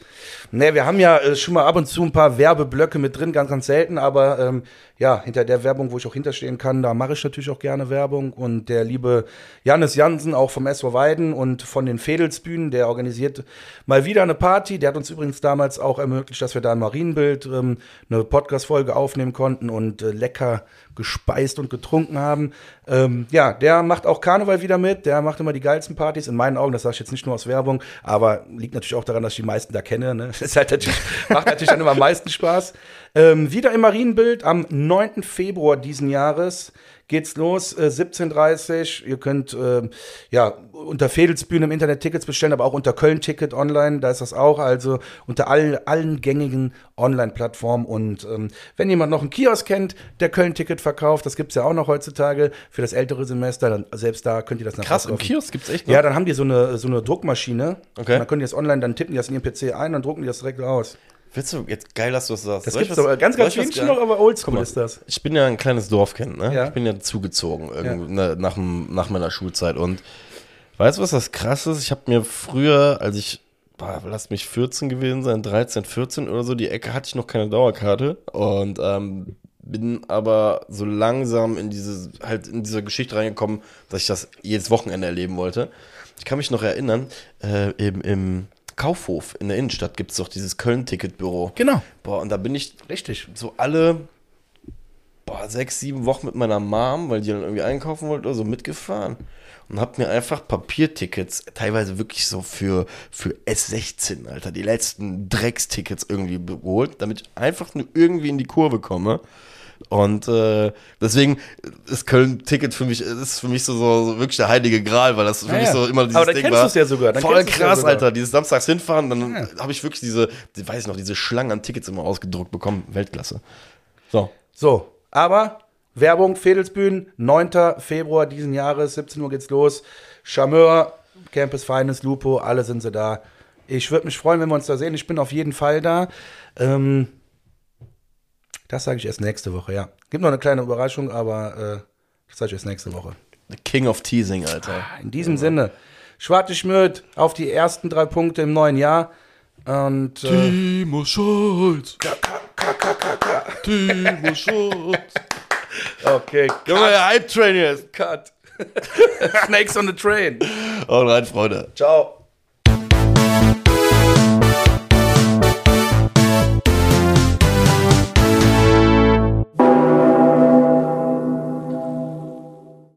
Ne, wir haben ja äh, schon mal ab und zu ein paar Werbeblöcke mit drin, ganz, ganz selten, aber ähm, ja, hinter der Werbung, wo ich auch hinterstehen kann, da mache ich natürlich auch gerne Werbung. Und der liebe Jannis Jansen, auch vom SV Weiden und von den Fedelsbühnen, der organisiert mal wieder eine Party. Der hat uns übrigens damals auch ermöglicht, dass wir da ein Marienbild, ähm, eine Podcast-Folge aufnehmen konnten und äh, lecker gespeist und getrunken haben. Ähm, ja, der macht auch Karneval wieder mit, der macht immer die geilsten Partys, in meinen Augen, das sage ich jetzt nicht nur aus Werbung, aber liegt natürlich auch daran, dass ich die meisten da kenne. Ne? *laughs* Das halt natürlich, macht natürlich dann immer am meisten Spaß. Ähm, wieder im Marienbild am 9. Februar diesen Jahres geht's los, äh, 17.30 Ihr könnt äh, ja unter Fedelsbühne im Internet Tickets bestellen, aber auch unter Köln Ticket online, da ist das auch, also unter allen, allen gängigen Online-Plattformen. Und ähm, wenn jemand noch einen Kiosk kennt, der Köln Ticket verkauft, das gibt's ja auch noch heutzutage für das ältere Semester, dann selbst da könnt ihr das Krass, im. Kiosk gibt's echt noch? Ja, dann haben die so eine, so eine Druckmaschine. Okay. Und dann können die das online, dann tippen die das in ihren PC ein, dann drucken die das direkt aus. Willst du, jetzt geil, dass du das sagst. Das ich gibt's aber ganz, ganz wenig noch, aber oldschool ist das. Ich bin ja ein kleines Dorfkind, ne? Ja. Ich bin ja zugezogen irgendwo, ne, nach, nach meiner Schulzeit. Und weißt du, was das krass ist? Ich habe mir früher, als ich, boah, lass mich 14 gewesen sein, 13, 14 oder so, die Ecke hatte ich noch keine Dauerkarte. Und ähm, bin aber so langsam in diese, halt in diese Geschichte reingekommen, dass ich das jedes Wochenende erleben wollte. Ich kann mich noch erinnern, äh, im, im Kaufhof in der Innenstadt gibt es doch dieses Köln-Ticketbüro. Genau. Boah, und da bin ich Richtig. so alle boah, sechs, sieben Wochen mit meiner Mom, weil die dann irgendwie einkaufen wollte oder so, mitgefahren. Und hab mir einfach Papiertickets, teilweise wirklich so für, für S16, Alter, die letzten Dreckstickets irgendwie geholt, damit ich einfach nur irgendwie in die Kurve komme. Und äh, deswegen ist Köln-Ticket für mich, ist für mich so, so, wirklich der heilige Gral, weil das für Ja, mich ja. so immer dieses Aber dann Ding kennst war. ja sogar, dann Voll ja krass, sogar. Alter. Dieses Samstags hinfahren, dann habe ich wirklich diese, die, weiß ich noch, diese Schlangen an Tickets immer ausgedruckt bekommen. Weltklasse. So. So, aber Werbung, Fedelsbühnen, 9. Februar diesen Jahres, 17 Uhr geht's los. Charmeur, Campus Feines, Lupo, alle sind sie da. Ich würde mich freuen, wenn wir uns da sehen. Ich bin auf jeden Fall da. Ähm, das sage ich erst nächste Woche, ja. Gibt noch eine kleine Überraschung, aber äh, das sage ich erst nächste Woche. The King of Teasing, Alter. In diesem Sinne, Schwarte Schmöd auf die ersten drei Punkte im neuen Jahr. Und äh, Timo Schulz. Timo Schulz. *laughs* okay, Junge, der Hype-Train jetzt. cut. *laughs* Snakes on the train. Haut rein, Freunde. Ciao.